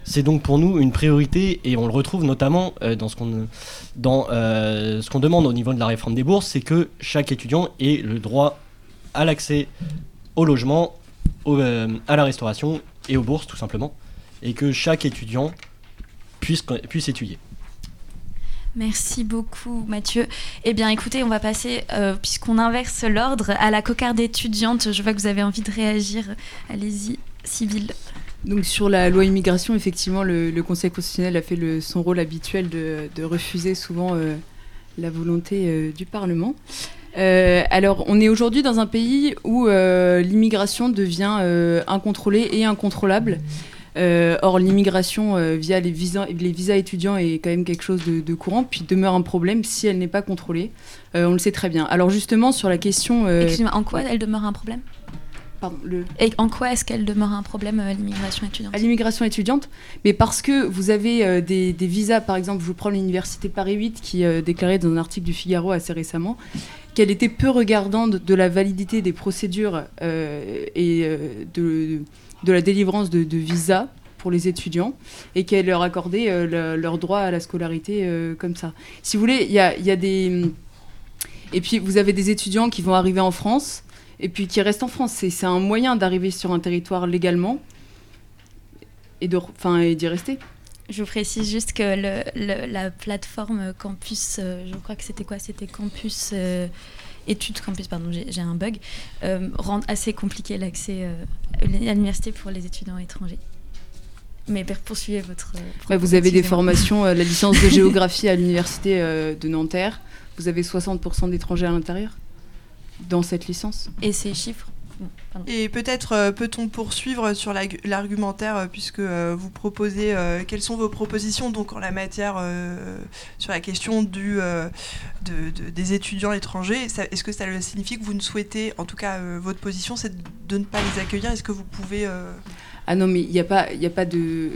C'est donc pour nous une priorité et on le retrouve notamment euh, dans ce qu'on dans euh, ce qu'on demande au niveau de la réforme des bourses, c'est que chaque étudiant ait le droit à l'accès au logement, euh, à la restauration et aux bourses tout simplement, et que chaque étudiant puisse étudier. Merci beaucoup Mathieu. Eh bien écoutez, on va passer, euh, puisqu'on inverse l'ordre, à la cocarde étudiante. Je vois que vous avez envie de réagir. Allez-y, Sybille. Donc sur la loi immigration, effectivement, le, Conseil constitutionnel a fait le, son rôle habituel de, refuser souvent euh, la volonté euh, du Parlement. alors, on est aujourd'hui dans un pays où l'immigration devient incontrôlée et incontrôlable. Or, l'immigration euh, via les visas, les visas étudiants est quand même quelque chose de, courant, puis demeure un problème si elle n'est pas contrôlée. Euh, on le sait très bien. Alors justement, sur la question... Excusez-moi, en quoi elle demeure un problème? Pardon, le... Et en quoi est-ce qu'elle demeure un problème à l'immigration étudiante? À l'immigration étudiante Mais parce que vous avez des, des, visas, par exemple, je vous prends l'université Paris 8 qui déclarait dans un article du Figaro assez récemment qu'elle était peu regardante de la validité des procédures et de de la délivrance de, visas pour les étudiants et qu'elle leur accordait euh, leur droit à la scolarité euh, comme ça. Si vous voulez, il y a, des... Et puis vous avez des étudiants qui vont arriver en France et puis qui restent en France. C'est un moyen d'arriver sur un territoire légalement et d'y rester. Je vous précise juste que la plateforme Campus, euh, je crois que c'était quoi? C'était Campus études campus, pardon, j'ai un bug, euh, rendent assez compliqué l'accès euh, à l'université pour les étudiants étrangers. Mais poursuivez votre. vous avez des formations, la licence de géographie à l'université de Nanterre. Vous avez 60% d'étrangers à l'intérieur dans cette licence? Et ces chiffres et peut-être euh, peut-on poursuivre sur l'argumentaire euh, puisque euh, vous proposez quelles sont vos propositions donc en la matière sur la question du, des étudiants étrangers? Est-ce que ça signifie que vous ne souhaitez, en tout cas votre position, c'est de ne pas les accueillir? Est-ce que vous pouvez ah non, mais il n'y a, pas, a pas de.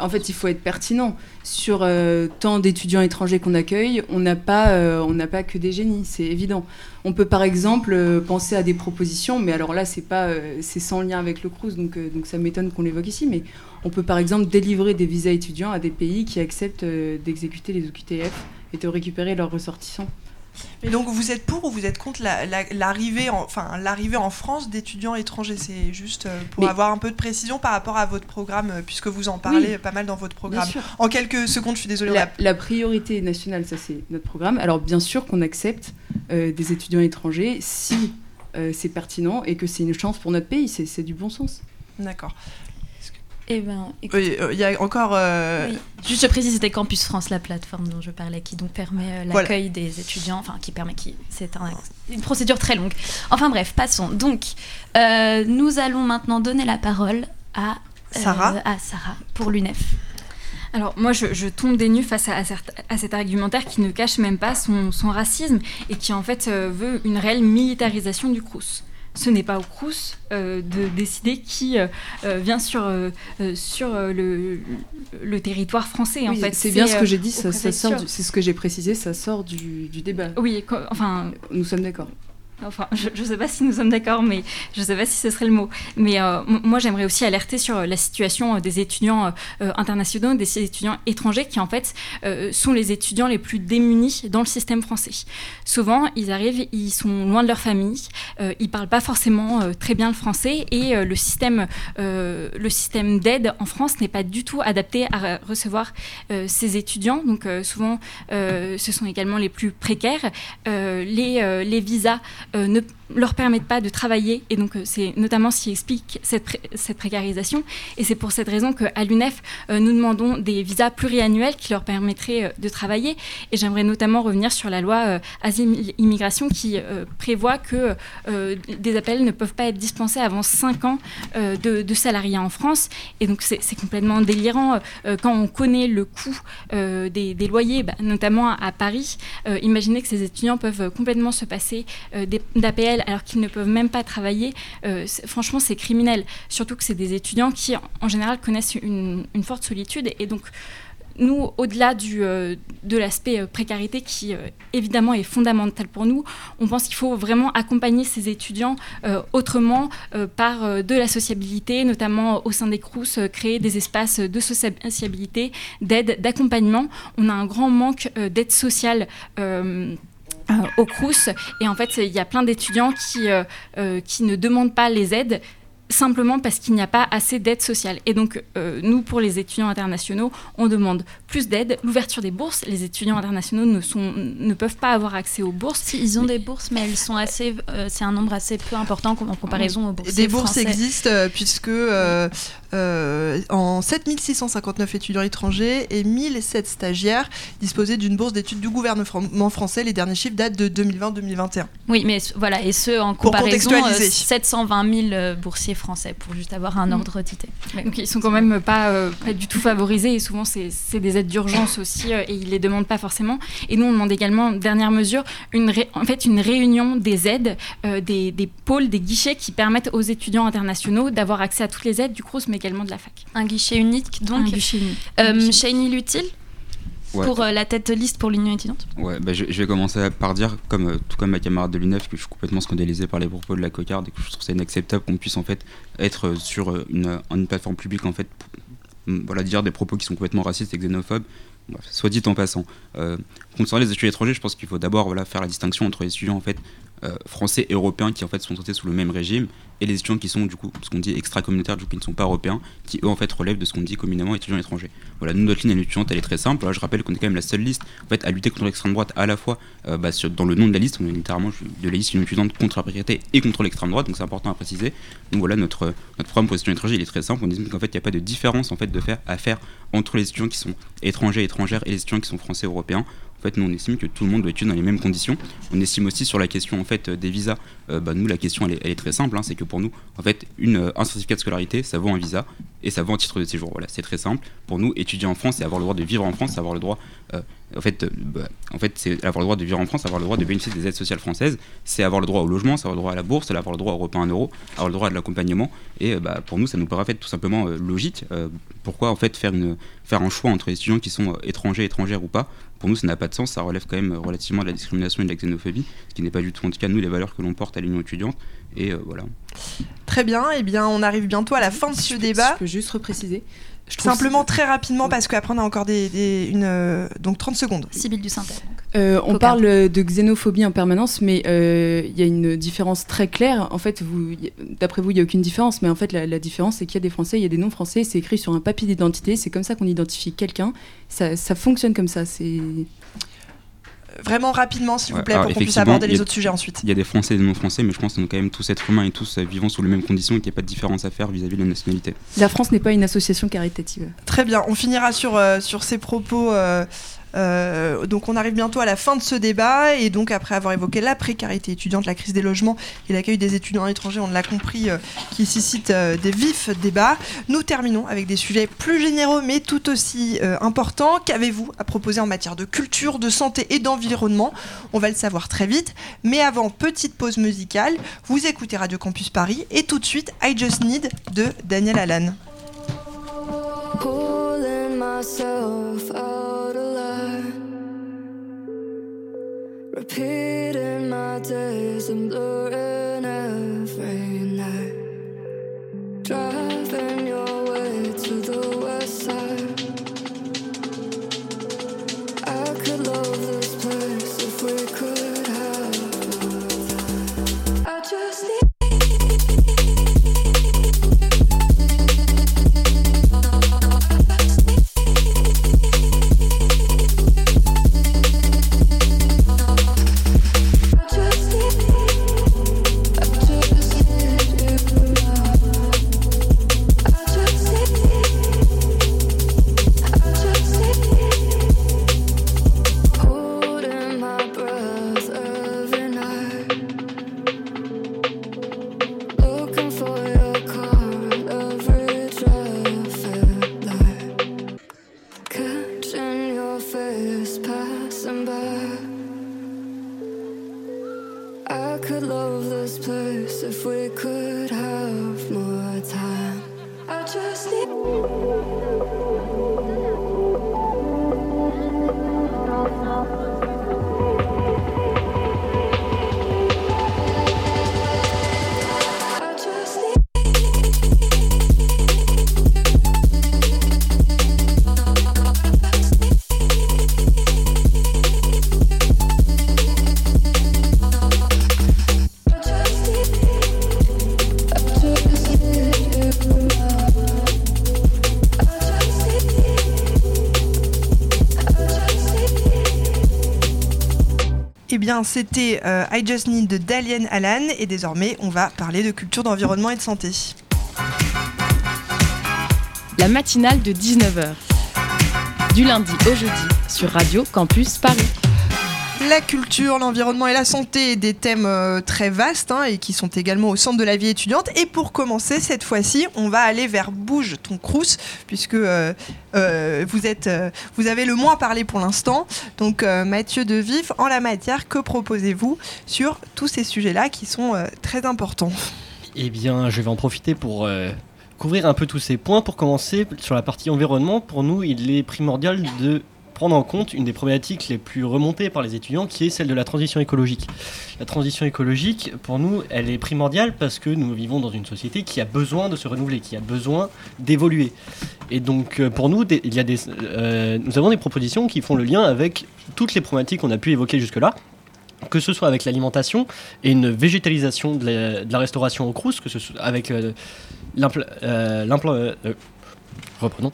en fait, il faut être pertinent. Sur euh, tant d'étudiants étrangers qu'on accueille, on n'a pas, euh, pas que des génies, c'est évident. On peut par exemple euh, penser à des propositions, mais alors là, c'est pas, c'est sans lien avec le CRUS, donc, donc ça m'étonne qu'on l'évoque ici. Mais on peut par exemple délivrer des visas étudiants à des pays qui acceptent d'exécuter les OQTF et de récupérer leurs ressortissants. Et donc vous êtes pour ou vous êtes contre l'arrivée en, enfin, en France d'étudiants étrangers? C'est juste euh, pour avoir un peu de précision par rapport à votre programme, euh, puisque vous en parlez pas mal dans votre programme. En quelques secondes, je suis désolée. La, priorité nationale, ça c'est notre programme. Alors bien sûr qu'on accepte euh, des étudiants étrangers si c'est pertinent et que c'est une chance pour notre pays, c'est du bon sens. D'accord. Eh ben, euh, il y a encore. Euh, Juste, je précise, c'était Campus France, la plateforme dont je parlais, qui donc permet euh, l'accueil des étudiants, enfin qui permet qui, c'est une procédure très longue. Enfin bref, passons. Donc, nous allons maintenant donner la parole à Sarah, à Sarah pour l'UNEF. Alors moi, je, tombe des nues face à, à, cet argumentaire qui ne cache même pas son, son racisme et qui en fait veut une réelle militarisation du Crous ce n'est pas au Crous euh, de décider qui euh, euh, vient sur, sur le, le, territoire français. en fait, c'est bien ce que j'ai dit, ça, c'est ce que j'ai précisé, ça sort du, du débat. Oui, enfin. Nous sommes d'accord. Je ne sais pas si nous sommes d'accord, mais je ne sais pas si ce serait le mot. Mais euh, moi, j'aimerais aussi alerter sur la situation euh, des étudiants euh, internationaux, des étudiants étrangers, qui en fait sont les étudiants les plus démunis dans le système français. Souvent, ils arrivent, ils sont loin de leur famille, ils ils parlent pas forcément très bien le français, et le système, d'aide en France n'est pas du tout adapté à recevoir ces étudiants. Donc, souvent, ce sont également les plus précaires. les, visas euh, ne leur permettent pas de travailler. Et donc, euh, c'est notamment ce qui explique cette, cette précarisation. Et c'est pour cette raison qu'à l'UNEF, euh, nous demandons des visas pluriannuels qui leur permettraient de travailler. Et j'aimerais notamment revenir sur la loi Asile-Immigration qui prévoit que des appels ne peuvent pas être dispensés avant 5 ans de, de, salariat en France. Et donc, c'est complètement délirant quand on connaît le coût des, des, loyers, bah, notamment à Paris. imaginez que ces étudiants peuvent complètement se passer d'APL alors qu'ils ne peuvent même pas travailler, euh, franchement, c'est criminel. Surtout que c'est des étudiants qui, en général, connaissent une, forte solitude. Et donc, nous, au-delà euh, de l'aspect euh, précarité qui évidemment est fondamental pour nous, on pense qu'il faut vraiment accompagner ces étudiants autrement par de la sociabilité, notamment au sein des CRUS, créer des espaces de sociabilité, d'aide, d'accompagnement. On a un grand manque d'aide sociale. Euh, au Crous. Et en fait, il y a plein d'étudiants qui, euh, euh, qui ne demandent pas les aides simplement parce qu'il n'y a pas assez d'aide sociale. Et donc, nous, pour les étudiants internationaux, on demande plus d'aide, l'ouverture des bourses. Les étudiants internationaux ne, sont, ne peuvent pas avoir accès aux bourses. ils ont des bourses, mais elles sont assez, c'est un nombre assez peu important en comparaison aux bourses. Des bourses existent puisque euh, en 7659 étudiants étrangers et 1007 stagiaires disposaient d'une bourse d'études du gouvernement français. Les derniers chiffres datent de 2020-2021. Oui, mais voilà, et ce en comparaison, 720 000 euh, boursiers français, pour juste avoir un mm. ordre d'idée. Donc ils sont quand même pas, euh, pas du tout favorisés et souvent c'est des aides d'urgence aussi et ils les demandent pas forcément. Et nous on demande également, dernière mesure, une en fait une réunion des aides, des, des, pôles, des guichets qui permettent aux étudiants internationaux d'avoir accès à toutes les aides du CRUS, mais de la fac. Un guichet unique, donc. Un guichet unique. Euh, Shiny pour euh, la tête liste pour l'Union étudiante? Ouais, bah, je, vais commencer par dire, comme, euh, tout comme ma camarade de l'UNEF, que je suis complètement scandalisé par les propos de la cocarde et que je trouve ça inacceptable qu'on puisse en fait être sur une, une plateforme publique en fait, voilà, dire des propos qui sont complètement racistes et xénophobes. soit dit en passant. concernant les étudiants étrangers, je pense qu'il faut d'abord voilà, faire la distinction entre les étudiants en fait, français et européens qui en fait sont traités sous le même régime et les étudiants qui sont du coup ce qu'on dit extra-communautaires, du coup qui ne sont pas européens, qui eux en fait relèvent de ce qu'on dit communément étudiants étrangers. Voilà, nous notre ligne étudiante elle est très simple. je rappelle qu'on est quand même la seule liste en fait à lutter contre l'extrême droite à la fois euh, bah, dans le nom de la liste, on est littéralement de la liste étudiante contre la précarité et contre l'extrême droite, donc c'est important à préciser. Donc voilà notre notre programme pour les étudiants étrangers il est très simple. On dit qu'en fait il n'y a pas de différence en fait de faire à faire entre les étudiants qui sont étrangers étrangères et les étudiants qui sont français européens. En fait, nous, on estime que tout le monde doit étudier dans les mêmes conditions. On estime aussi sur la question des visas. Euh, bah, nous, la question, elle est, très simple. Hein. c'est que pour nous, en fait, une, euh, un certificat de scolarité, ça vaut un visa et ça vaut un titre de séjour. Voilà, c'est très simple. Pour nous, étudier en France, c'est avoir le droit de vivre en France, c'est avoir le droit euh, en fait, bah, en fait c'est avoir le droit de vivre en France, avoir le droit de bénéficier des aides sociales françaises, c'est avoir le droit au logement, c'est avoir le droit à la bourse, c'est avoir le droit au repas 1 euro, avoir le droit à de l'accompagnement. Et bah, pour nous, ça nous paraît fait, tout simplement logique. pourquoi en fait faire, une, faire un choix entre les étudiants qui sont étrangers, étrangères ou pas? Pour nous, ça n'a pas de sens. Ça relève quand même relativement de la discrimination et de la xénophobie, ce qui n'est pas du tout, en tout cas, nous, les valeurs que l'on porte à l'Union étudiante. Et euh, voilà. Très bien, et eh bien on arrive bientôt à la fin de ce débat. Je peux juste repréciser. Simplement très rapidement parce qu'après on a encore des, une euh, donc 30 secondes. Sibylle du Saint euh, on parle de xénophobie en permanence, mais euh, il y a une différence très claire. En fait, d'après vous, il n'y a aucune différence, mais en fait, la, différence, c'est qu'il y a des Français, il y a des non-Français, c'est écrit sur un papier d'identité, c'est comme ça qu'on identifie quelqu'un. Ça, ça, fonctionne comme ça. C'est vraiment rapidement, s'il vous plaît, pour qu'on puisse aborder les autres sujets ensuite. Il y a des Français et des non-Français, mais je pense qu'on est quand même tous êtres humains et tous euh, vivant sous les mêmes conditions et qu'il n'y a pas de différence à faire vis-à-vis de la nationalité. La France n'est pas une association caritative. Très bien, on finira sur, euh, sur ces propos. Euh, euh, donc on arrive bientôt à la fin de ce débat. Et donc après avoir évoqué la précarité étudiante, la crise des logements et l'accueil des étudiants étrangers, on l'a compris, euh, qui suscite euh, des vifs débats, nous terminons avec des sujets plus généraux mais tout aussi importants. Qu'avez-vous à proposer en matière de culture, de santé et d'environnement? On va le savoir très vite, mais avant, petite pause musicale, vous écoutez Radio Campus Paris et tout de suite I Just Need de Daniel Allan. Repeating my days and blurring every night. Driving your way to the west side. I could love this place c'était euh, I Just Need de Dalian Allan et désormais on va parler de culture, d'environnement et de santé. La matinale de 19h. Du lundi au jeudi sur Radio Campus Paris la culture, l'environnement et la santé, des thèmes euh, très vastes hein, et qui sont également au centre de la vie étudiante. Et pour commencer, cette fois-ci, on va aller vers Bouge ton crous, puisque euh, euh, vous, êtes, vous avez le moins parlé pour l'instant. Donc Mathieu de Vif, en la matière, que proposez-vous sur tous ces sujets-là qui sont très importants? Eh bien, je vais en profiter pour couvrir un peu tous ces points. Pour commencer, sur la partie environnement, pour nous, il est primordial de prendre en compte une des problématiques les plus remontées par les étudiants, qui est celle de la transition écologique. La transition écologique, pour nous, elle est primordiale parce que nous vivons dans une société qui a besoin de se renouveler, qui a besoin d'évoluer. Et donc, euh, pour nous, il y a des, euh, nous avons des propositions qui font le lien avec toutes les problématiques qu'on a pu évoquer jusque-là que ce soit avec l'alimentation et une végétalisation de la, restauration au crous, que ce soit avec euh, l'implant... reprenons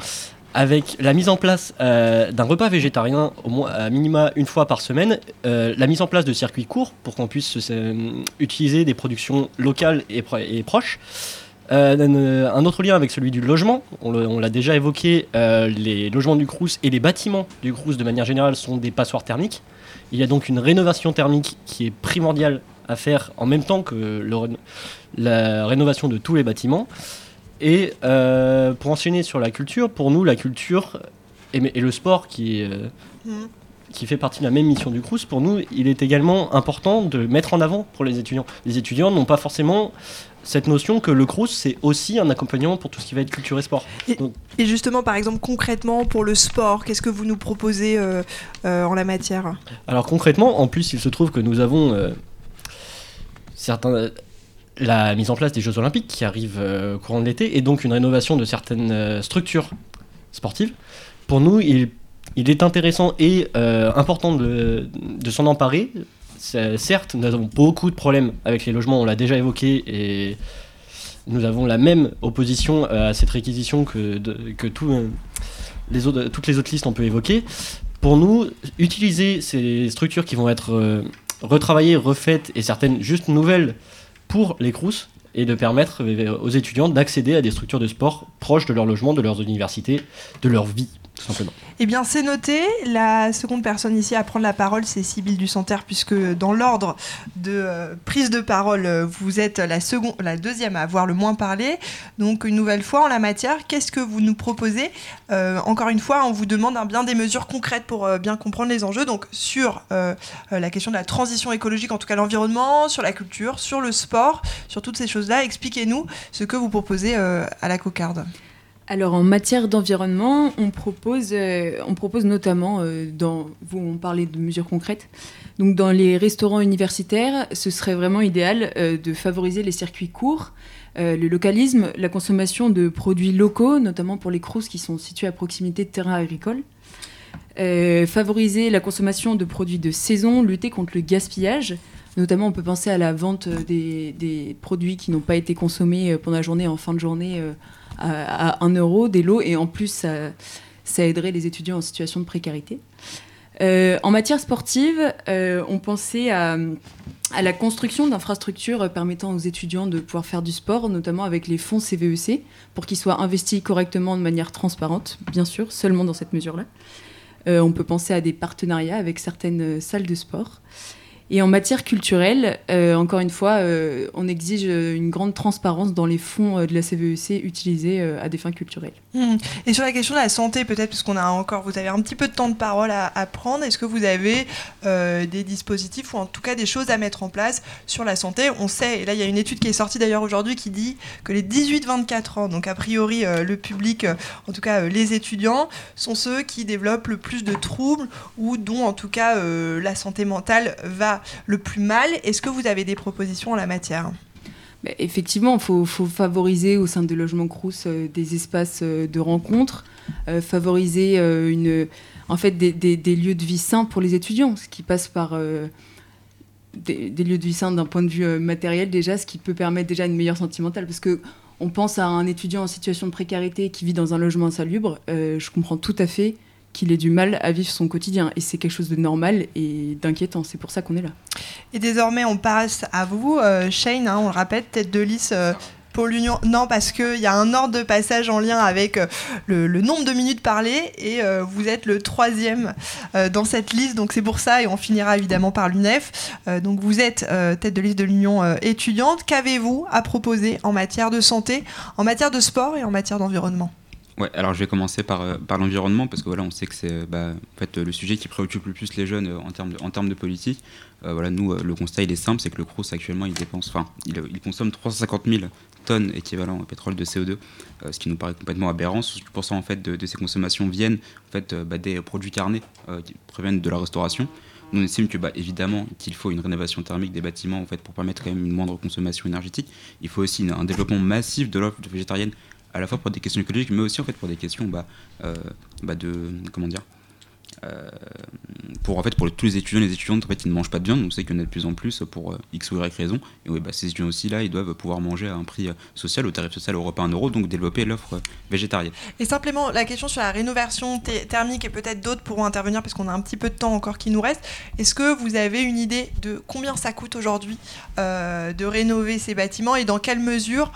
avec la mise en place euh, d'un repas végétarien au moins à minima une fois par semaine, euh, la mise en place de circuits courts pour qu'on puisse euh, utiliser des productions locales et, proches. un autre lien avec celui du logement, on l'a déjà évoqué, les logements du Crous et les bâtiments du Crous de manière générale sont des passoires thermiques. Il y a donc une rénovation thermique qui est primordiale à faire en même temps que la rénovation de tous les bâtiments. Et euh, pour enchaîner sur la culture, pour nous, la culture et, le sport qui, euh, mm. qui fait partie de la même mission du Crous, pour nous, il est également important de mettre en avant pour les étudiants. Les étudiants n'ont pas forcément cette notion que le Crous, c'est aussi un accompagnement pour tout ce qui va être culture et sport. Et, justement, par exemple, concrètement, pour le sport, qu'est-ce que vous nous proposez euh, en la matière? Alors concrètement, en plus, il se trouve que nous avons certains la mise en place des Jeux Olympiques qui arrivent au courant de l'été et donc une rénovation de certaines structures sportives. Pour nous, il, est intéressant et important de, s'en emparer. Certes, nous avons beaucoup de problèmes avec les logements, on l'a déjà évoqué, et nous avons la même opposition à cette réquisition que, toutes les autres listes on peut évoquer. Pour nous, utiliser ces structures qui vont être euh, retravaillées, refaites et certaines juste nouvelles pour les CRUS et de permettre euh, aux étudiants d'accéder à des structures de sport proches de leur logement, de leurs universités, de leur vie Eh bien, c'est noté. La seconde personne ici à prendre la parole, c'est Sybille Dusanterre, puisque dans l'ordre de euh, prise de parole, euh, vous êtes la, seconde, la deuxième à avoir le moins parlé. Donc, une nouvelle fois, en la matière, qu'est-ce que vous nous proposez? Euh, Encore une fois, on vous demande un bien des mesures concrètes pour bien comprendre les enjeux. Donc, sur la question de la transition écologique, en tout cas l'environnement, sur la culture, sur le sport, sur toutes ces choses-là, expliquez-nous ce que vous proposez à la cocarde. Alors en matière d'environnement, on propose, euh, notamment, euh, vous on parlait de mesures concrètes, donc dans les restaurants universitaires, ce serait vraiment idéal euh, de favoriser les circuits courts, le localisme, la consommation de produits locaux, notamment pour les crous qui sont situés à proximité de terrains agricoles. favoriser la consommation de produits de saison, lutter contre le gaspillage. Notamment, on peut penser à la vente des produits qui n'ont pas été consommés pendant la journée, en fin de journée, à, 1 euro des lots et en plus ça, aiderait les étudiants en situation de précarité. Euh, en matière sportive, euh, on pensait à, la construction d'infrastructures permettant aux étudiants de pouvoir faire du sport, notamment avec les fonds CVEC, e pour qu'ils soient investis correctement de manière transparente, bien sûr, seulement dans cette mesure-là. Euh, on peut penser à des partenariats avec certaines salles de sport. Et en matière culturelle, euh, encore une fois, euh, on exige une grande transparence dans les fonds euh, de la CVEC e utilisés à des fins culturelles. Mmh. Et sur la question de la santé, peut-être, parce qu'on a encore, vous avez un petit peu de temps de parole à, prendre, est-ce que vous avez des dispositifs ou en tout cas des choses à mettre en place sur la santé? On sait, et là il y a une étude qui est sortie d'ailleurs aujourd'hui qui dit que les 18-24 ans, donc a priori le public, en tout cas les étudiants, sont ceux qui développent le plus de troubles ou dont en tout cas la santé mentale va le plus mal. Est-ce que vous avez des propositions en la matière? Effectivement, il faut, favoriser au sein des logements Crous euh, des espaces euh, de rencontre, euh, favoriser une, en fait, des, lieux de vie sains pour les étudiants, ce qui passe par des, lieux de vie sains d'un point de vue matériel déjà, ce qui peut permettre déjà une meilleure sentimentale. Parce que on pense à un étudiant en situation de précarité qui vit dans un logement insalubre, je comprends tout à fait qu'il ait du mal à vivre son quotidien. Et c'est quelque chose de normal et d'inquiétant. C'est pour ça qu'on est là. Et désormais, on passe à vous, euh, Shane, hein, on le répète, tête de liste. Euh, pour l'Union, non, parce qu'il y a un ordre de passage en lien avec euh, le, nombre de minutes parlées et vous êtes le troisième dans cette liste, donc c'est pour ça et on finira évidemment par l'UNEF. donc vous êtes tête de liste de l'Union étudiante. Qu'avez-vous à proposer en matière de santé, en matière de sport et en matière d'environnement? Ouais, alors je vais commencer par, euh, par l'environnement, parce que voilà, on sait que c'est euh, bah, en fait, le sujet qui préoccupe le plus les jeunes euh, en termes de, en termes de politique. voilà, nous, le constat, est simple, c'est que le CRUS, actuellement, il dépense, enfin, il, il, consomme 350 000 tonnes équivalent pétrole de CO2, ce qui nous paraît complètement aberrant. 68% en fait, de, ces consommations viennent en fait, bah, des produits carnés qui proviennent de la restauration. Nous on estime que bah, évidemment qu'il faut une rénovation thermique des bâtiments en fait pour permettre quand même une moindre consommation énergétique. Il faut aussi un développement massif de l'offre végétarienne à la fois pour des questions écologiques, mais aussi en fait pour des questions bah, euh, bah de comment dire euh, pour en fait pour tous les étudiants les étudiantes en fait ils ne mangent pas de viande. On sait qu'il y en a de plus en plus pour euh, x ou y raison. Et oui bah, ces étudiants aussi là ils doivent pouvoir manger à un prix social au tarif social au repas 1 euro donc développer l'offre végétarienne. Et simplement la question sur la rénovation thermique et peut-être d'autres pourront intervenir parce qu'on a un petit peu de temps encore qui nous reste. Est-ce que vous avez une idée de combien ça coûte aujourd'hui de rénover ces bâtiments et dans quelle mesure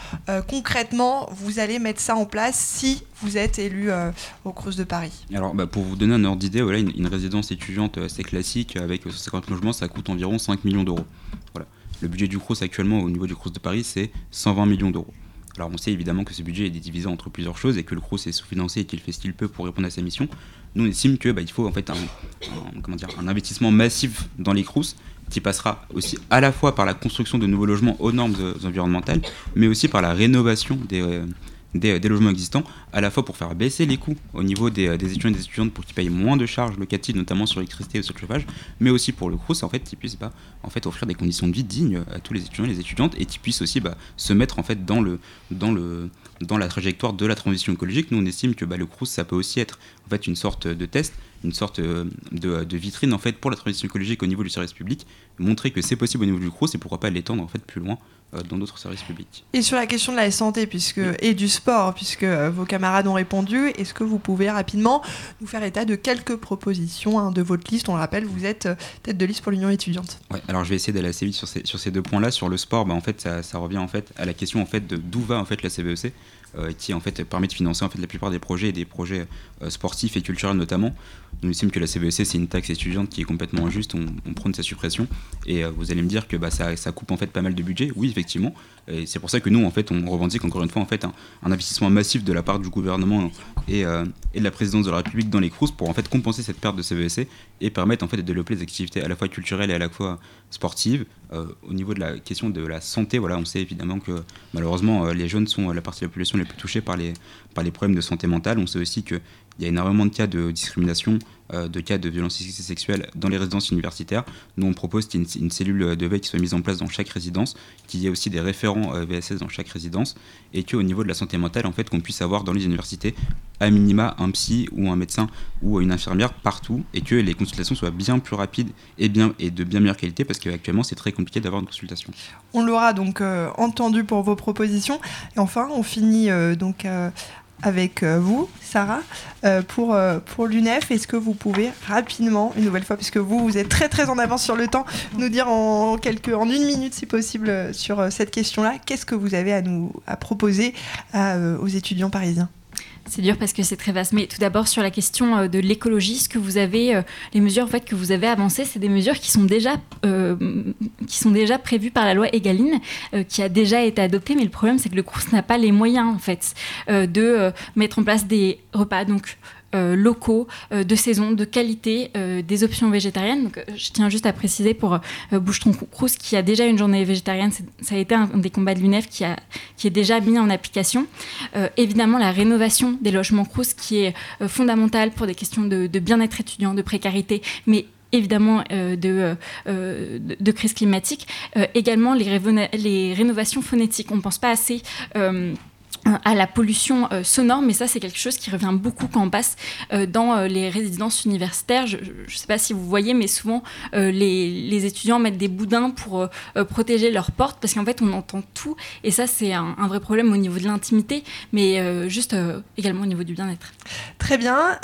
concrètement vous allez mettre ça en place si vous êtes élu euh, au Crous de Paris? Alors, bah, pour vous donner un ordre d'idée, voilà, une, résidence étudiante assez classique avec 150 logements, ça coûte environ 5 millions d'euros. Voilà. Le budget du Crous actuellement au niveau du Crous de Paris, c'est 120 millions d'euros. Alors on sait évidemment que ce budget est divisé entre plusieurs choses et que le Crous est sous-financé et qu'il fait ce qu'il peut pour répondre à sa mission. Nous on estime que bah, faut en fait un, investissement massif dans les Crous qui passera aussi à la fois par la construction de nouveaux logements aux normes environnementales, mais aussi par la rénovation des, euh, des, logements existants, à la fois pour faire baisser les coûts au niveau des, étudiants et des étudiantes pour qu'ils payent moins de charges locatives, notamment sur l'électricité et sur le chauffage, mais aussi pour le CRUS, en fait, qu'ils puissent bah, en fait, offrir des conditions de vie dignes à tous les étudiants et les étudiantes et qu'ils puissent aussi bah, se mettre en fait dans, le, dans, le, dans la trajectoire de la transition écologique. Nous, on estime que bah, le CRUS, ça peut aussi être en fait, une sorte de test une sorte euh, de, vitrine en fait pour la transition écologique au niveau du service public, montrer que c'est possible au niveau du CRUS et pourquoi pas l'étendre en fait plus loin euh, dans d'autres services publics. Et sur la question de la santé puisque, et du sport, puisque euh, vos camarades ont répondu, est-ce que vous pouvez rapidement nous faire état de quelques propositions hein, de votre liste? On le rappelle, vous êtes tête de liste pour l'Union étudiante. Ouais, alors je vais essayer d'aller assez vite sur ces, sur ces deux points-là. Sur le sport, bah, en fait, ça, ça, revient en fait à la question en fait de d'où va en fait la CVEC. E qui en fait permet de financer en fait la plupart des projets et des projets sportifs et culturels notamment. On estime que la CVEC, c'est une taxe étudiante qui est complètement injuste, on, prône sa suppression. Et euh, vous allez me dire que bah, ça, ça, coupe en fait pas mal de budget. Oui, effectivement. Et c'est pour ça que nous, en fait, on revendique encore une fois en fait, un, investissement massif de la part du gouvernement et, euh, et, de la présidence de la République dans les CRUS pour en fait compenser cette perte de CVEC et permettre en fait de développer des activités à la fois culturelles et à la fois sportives. Euh, au niveau de la question de la santé, voilà, on sait évidemment que malheureusement les jeunes sont la partie de la population les plus touchée par les, par les problèmes de santé mentale. On sait aussi que il y a énormément de cas de discrimination, euh, de cas de violence sexuelle dans les résidences universitaires. Nous, on propose qu'il y ait une, cellule de veille qui soit mise en place dans chaque résidence, qu'il y ait aussi des référents euh, VSS dans chaque résidence, et qu'au niveau de la santé mentale, en fait, qu'on puisse avoir dans les universités, à minima, un psy ou un médecin ou une infirmière partout, et que les consultations soient bien plus rapides et, bien, et de bien meilleure qualité, parce qu'actuellement, c'est très compliqué d'avoir une consultation. On l'aura donc euh, entendu pour vos propositions. Et enfin, on finit donc avec euh, vous, Sarah, euh, pour, euh, pour l'UNEF. Est-ce que vous pouvez rapidement, une nouvelle fois, puisque vous, vous êtes très très en avance sur le temps, nous dire en, quelques, en une minute, si possible, sur cette question-là, qu'est-ce que vous avez à nous à proposer aux étudiants parisiens? C'est dur parce que c'est très vaste. Mais tout d'abord, sur la question euh, de l'écologie, ce que vous avez, euh, les mesures en que vous avez avancées, c'est des mesures qui sont déjà, euh, déjà prévues par la loi Egaline, qui a déjà été adoptée. Mais le problème, c'est que le CRUS n'a pas les moyens, en fait, de mettre en place des repas. Donc, euh, locaux, euh, de saison, de qualité, euh, des options végétariennes. Donc, je tiens juste à préciser pour Boucheton Crous qui a déjà une journée végétarienne, ça a été un, des combats de l'UNEF qui, a, qui est déjà mis en application. évidemment, la rénovation des logements Crous qui est fondamentale pour des questions de, bien-être étudiant, de précarité, mais évidemment de, de, crise climatique. également, les, les, rénovations phonétiques. On ne pense pas assez à la pollution euh, sonore, mais ça c'est quelque chose qui revient beaucoup quand on passe euh, dans euh, les résidences universitaires. Je ne sais pas si vous voyez, mais souvent les, étudiants mettent des boudins pour protéger leurs portes parce qu'en fait on entend tout et ça c'est un, vrai problème au niveau de l'intimité, mais juste également au niveau du bien-être. Très bien,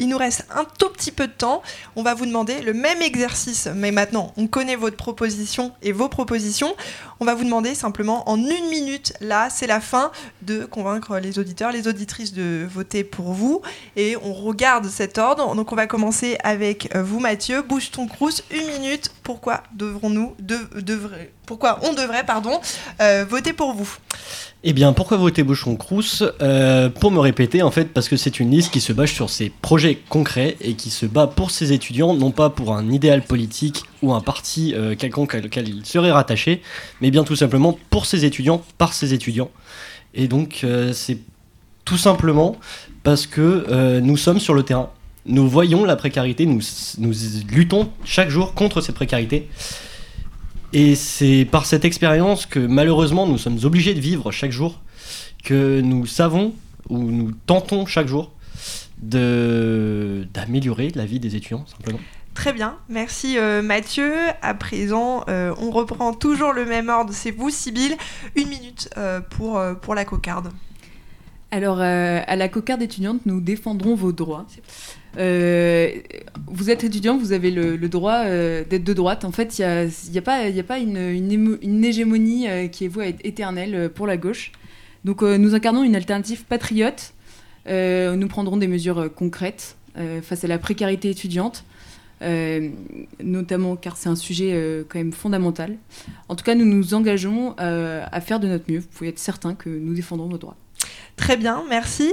il nous reste un tout petit peu de temps. On va vous demander le même exercice, mais maintenant on connaît votre proposition et vos propositions. On va vous demander simplement en une minute, là c'est la fin de convaincre les auditeurs, les auditrices de voter pour vous. Et on regarde cet ordre. Donc on va commencer avec euh, vous, Mathieu. Bouge ton crous, une minute. Pourquoi devrons-nous, de, pourquoi on devrait, pardon, euh, voter pour vous? Eh bien, pourquoi voter Bouchon Crous? Euh, Pour me répéter, en fait, parce que c'est une liste qui se base sur ses projets concrets et qui se bat pour ses étudiants, non pas pour un idéal politique ou un parti quelconque auquel il serait rattaché, mais bien tout simplement pour ses étudiants, par ses étudiants. Et donc, euh, c'est tout simplement parce que euh, nous sommes sur le terrain. Nous voyons la précarité, nous, nous luttons chaque jour contre cette précarité. Et c'est par cette expérience que malheureusement nous sommes obligés de vivre chaque jour, que nous savons ou nous tentons chaque jour d'améliorer la vie des étudiants simplement. Très bien, merci euh, Mathieu. À présent, euh, on reprend toujours le même ordre. C'est vous, Sybille. Une minute euh, pour, pour la cocarde. Alors, à la cocarde étudiante, nous défendrons vos droits. vous êtes étudiant, vous avez le, droit d'être de droite. En fait, il n'y a, y a, pas, y a pas une, une, hégémonie qui est vouée à être éternelle pour la gauche. Donc, nous incarnons une alternative patriote. nous prendrons des mesures concrètes face à la précarité étudiante. Euh, notamment car c'est un sujet euh, quand même fondamental. En tout cas, nous nous engageons euh, à faire de notre mieux. Vous pouvez être certain que nous défendrons nos droits. Très bien, merci.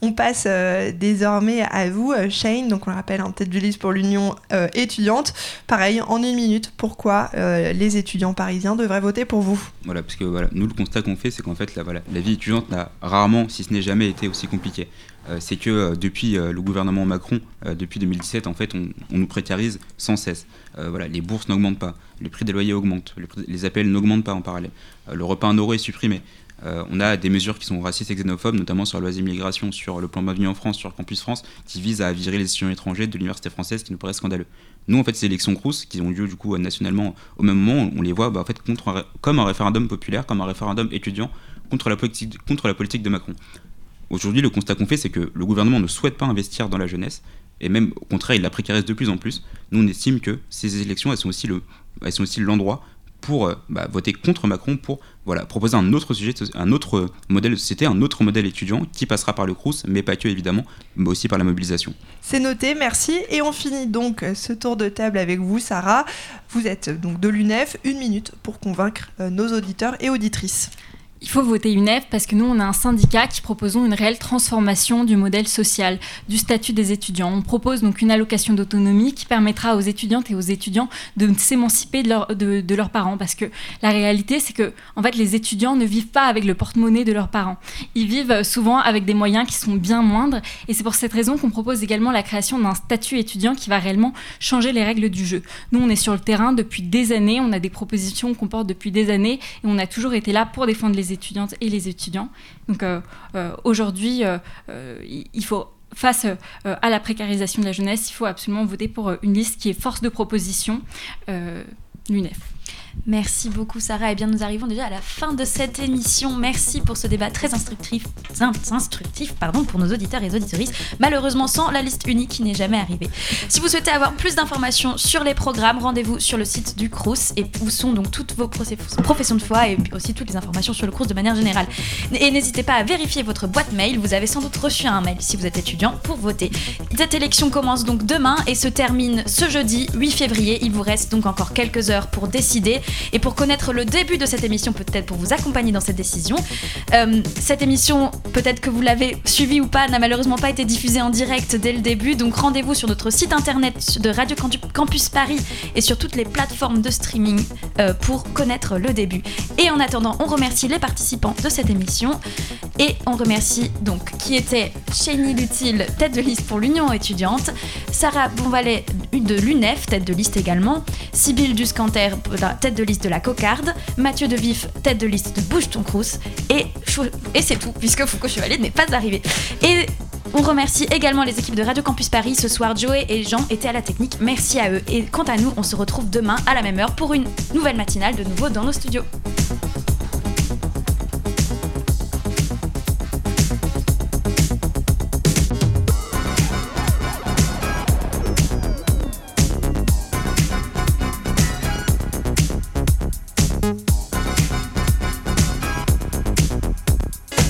On passe euh, désormais à vous, euh, Shane. Donc, on le rappelle, en tête de liste pour l'Union euh, étudiante. Pareil, en une minute, pourquoi les étudiants parisiens devraient voter pour vous? Voilà, parce que voilà, nous, le constat qu'on fait, c'est qu'en fait, la, voilà, la vie étudiante n'a rarement, si ce n'est jamais, été aussi compliquée. C'est que depuis le gouvernement Macron, depuis 2017, en fait, on, nous précarise sans cesse. voilà, les bourses n'augmentent pas, les prix des loyers augmentent, les, appels n'augmentent pas en parallèle, le repas en euro est supprimé. Euh, on a des mesures qui sont racistes et xénophobes, notamment sur la loi sur le plan Bienvenue en France, sur Campus France, qui visent à virer les étudiants étrangers de l'université française, qui nous paraît scandaleux. Nous, en fait, ces élections Crous, qui ont lieu du coup nationalement au même moment, on les voit bah, en fait, contre comme un référendum populaire, comme un référendum étudiant contre la politique, contre la politique de Macron. Aujourd'hui, le constat qu'on fait, c'est que le gouvernement ne souhaite pas investir dans la jeunesse, et même au contraire, il la précarise de plus en plus. Nous, on estime que ces élections, elles sont aussi le, elles sont aussi l'endroit pour euh, bah, voter contre Macron pour voilà, proposer un autre sujet, un autre modèle de société, un autre modèle étudiant qui passera par le Crous, mais pas que évidemment, mais aussi par la mobilisation. C'est noté, merci. Et on finit donc ce tour de table avec vous, Sarah. Vous êtes donc de l'UNEF, une minute pour convaincre euh, nos auditeurs et auditrices. Il faut voter UNEF parce que nous, on a un syndicat qui proposons une réelle transformation du modèle social, du statut des étudiants. On propose donc une allocation d'autonomie qui permettra aux étudiantes et aux étudiants de s'émanciper de, de, leurs parents. Parce que la réalité, c'est que en fait, les étudiants ne vivent pas avec le porte-monnaie de leurs parents. Ils vivent souvent avec des moyens qui sont bien moindres. Et c'est pour cette raison qu'on propose également la création d'un statut étudiant qui va réellement changer les règles du jeu. Nous, on est sur le terrain depuis des années. On a des propositions qu'on porte depuis des années. Et on a toujours été là pour défendre les étudiantes et les étudiants. Donc euh, euh, aujourd'hui, euh, il faut face à la précarisation de la jeunesse, il faut absolument voter pour une liste qui est force de proposition, l'UNEF. Merci beaucoup Sarah. Et eh bien nous arrivons déjà à la fin de cette émission. Merci pour ce débat très instructif, instructif pardon, pour nos auditeurs et auditrices. Malheureusement sans la liste unique qui n'est jamais arrivée. Si vous souhaitez avoir plus d'informations sur les programmes, rendez-vous sur le site du CRUS et où sont donc toutes vos professions de foi et aussi toutes les informations sur le CRUS de manière générale. Et n'hésitez pas à vérifier votre boîte mail. Vous avez sans doute reçu un mail si vous êtes étudiant pour voter. Cette élection commence donc demain et se termine ce jeudi 8 février. Il vous reste donc encore quelques heures pour décider. Et pour connaître le début de cette émission, peut-être pour vous accompagner dans cette décision, euh, cette émission, peut-être que vous l'avez suivie ou pas, n'a malheureusement pas été diffusée en direct dès le début. Donc rendez-vous sur notre site internet de Radio Campus Paris et sur toutes les plateformes de streaming euh, pour connaître le début. Et en attendant, on remercie les participants de cette émission et on remercie donc qui était Chénie Lutil, tête de liste pour l'Union étudiante, Sarah Bonvalet de l'UNEF, tête de liste également, Sybille Duscanter, tête de liste de la Cocarde, Mathieu de Vif, tête de liste de Bouge ton Crous, et, et c'est tout, puisque Foucault Chevalier n'est pas arrivé. Et on remercie également les équipes de Radio Campus Paris. Ce soir, Joey et Jean étaient à la technique. Merci à eux. Et quant à nous, on se retrouve demain à la même heure pour une nouvelle matinale de nouveau dans nos studios.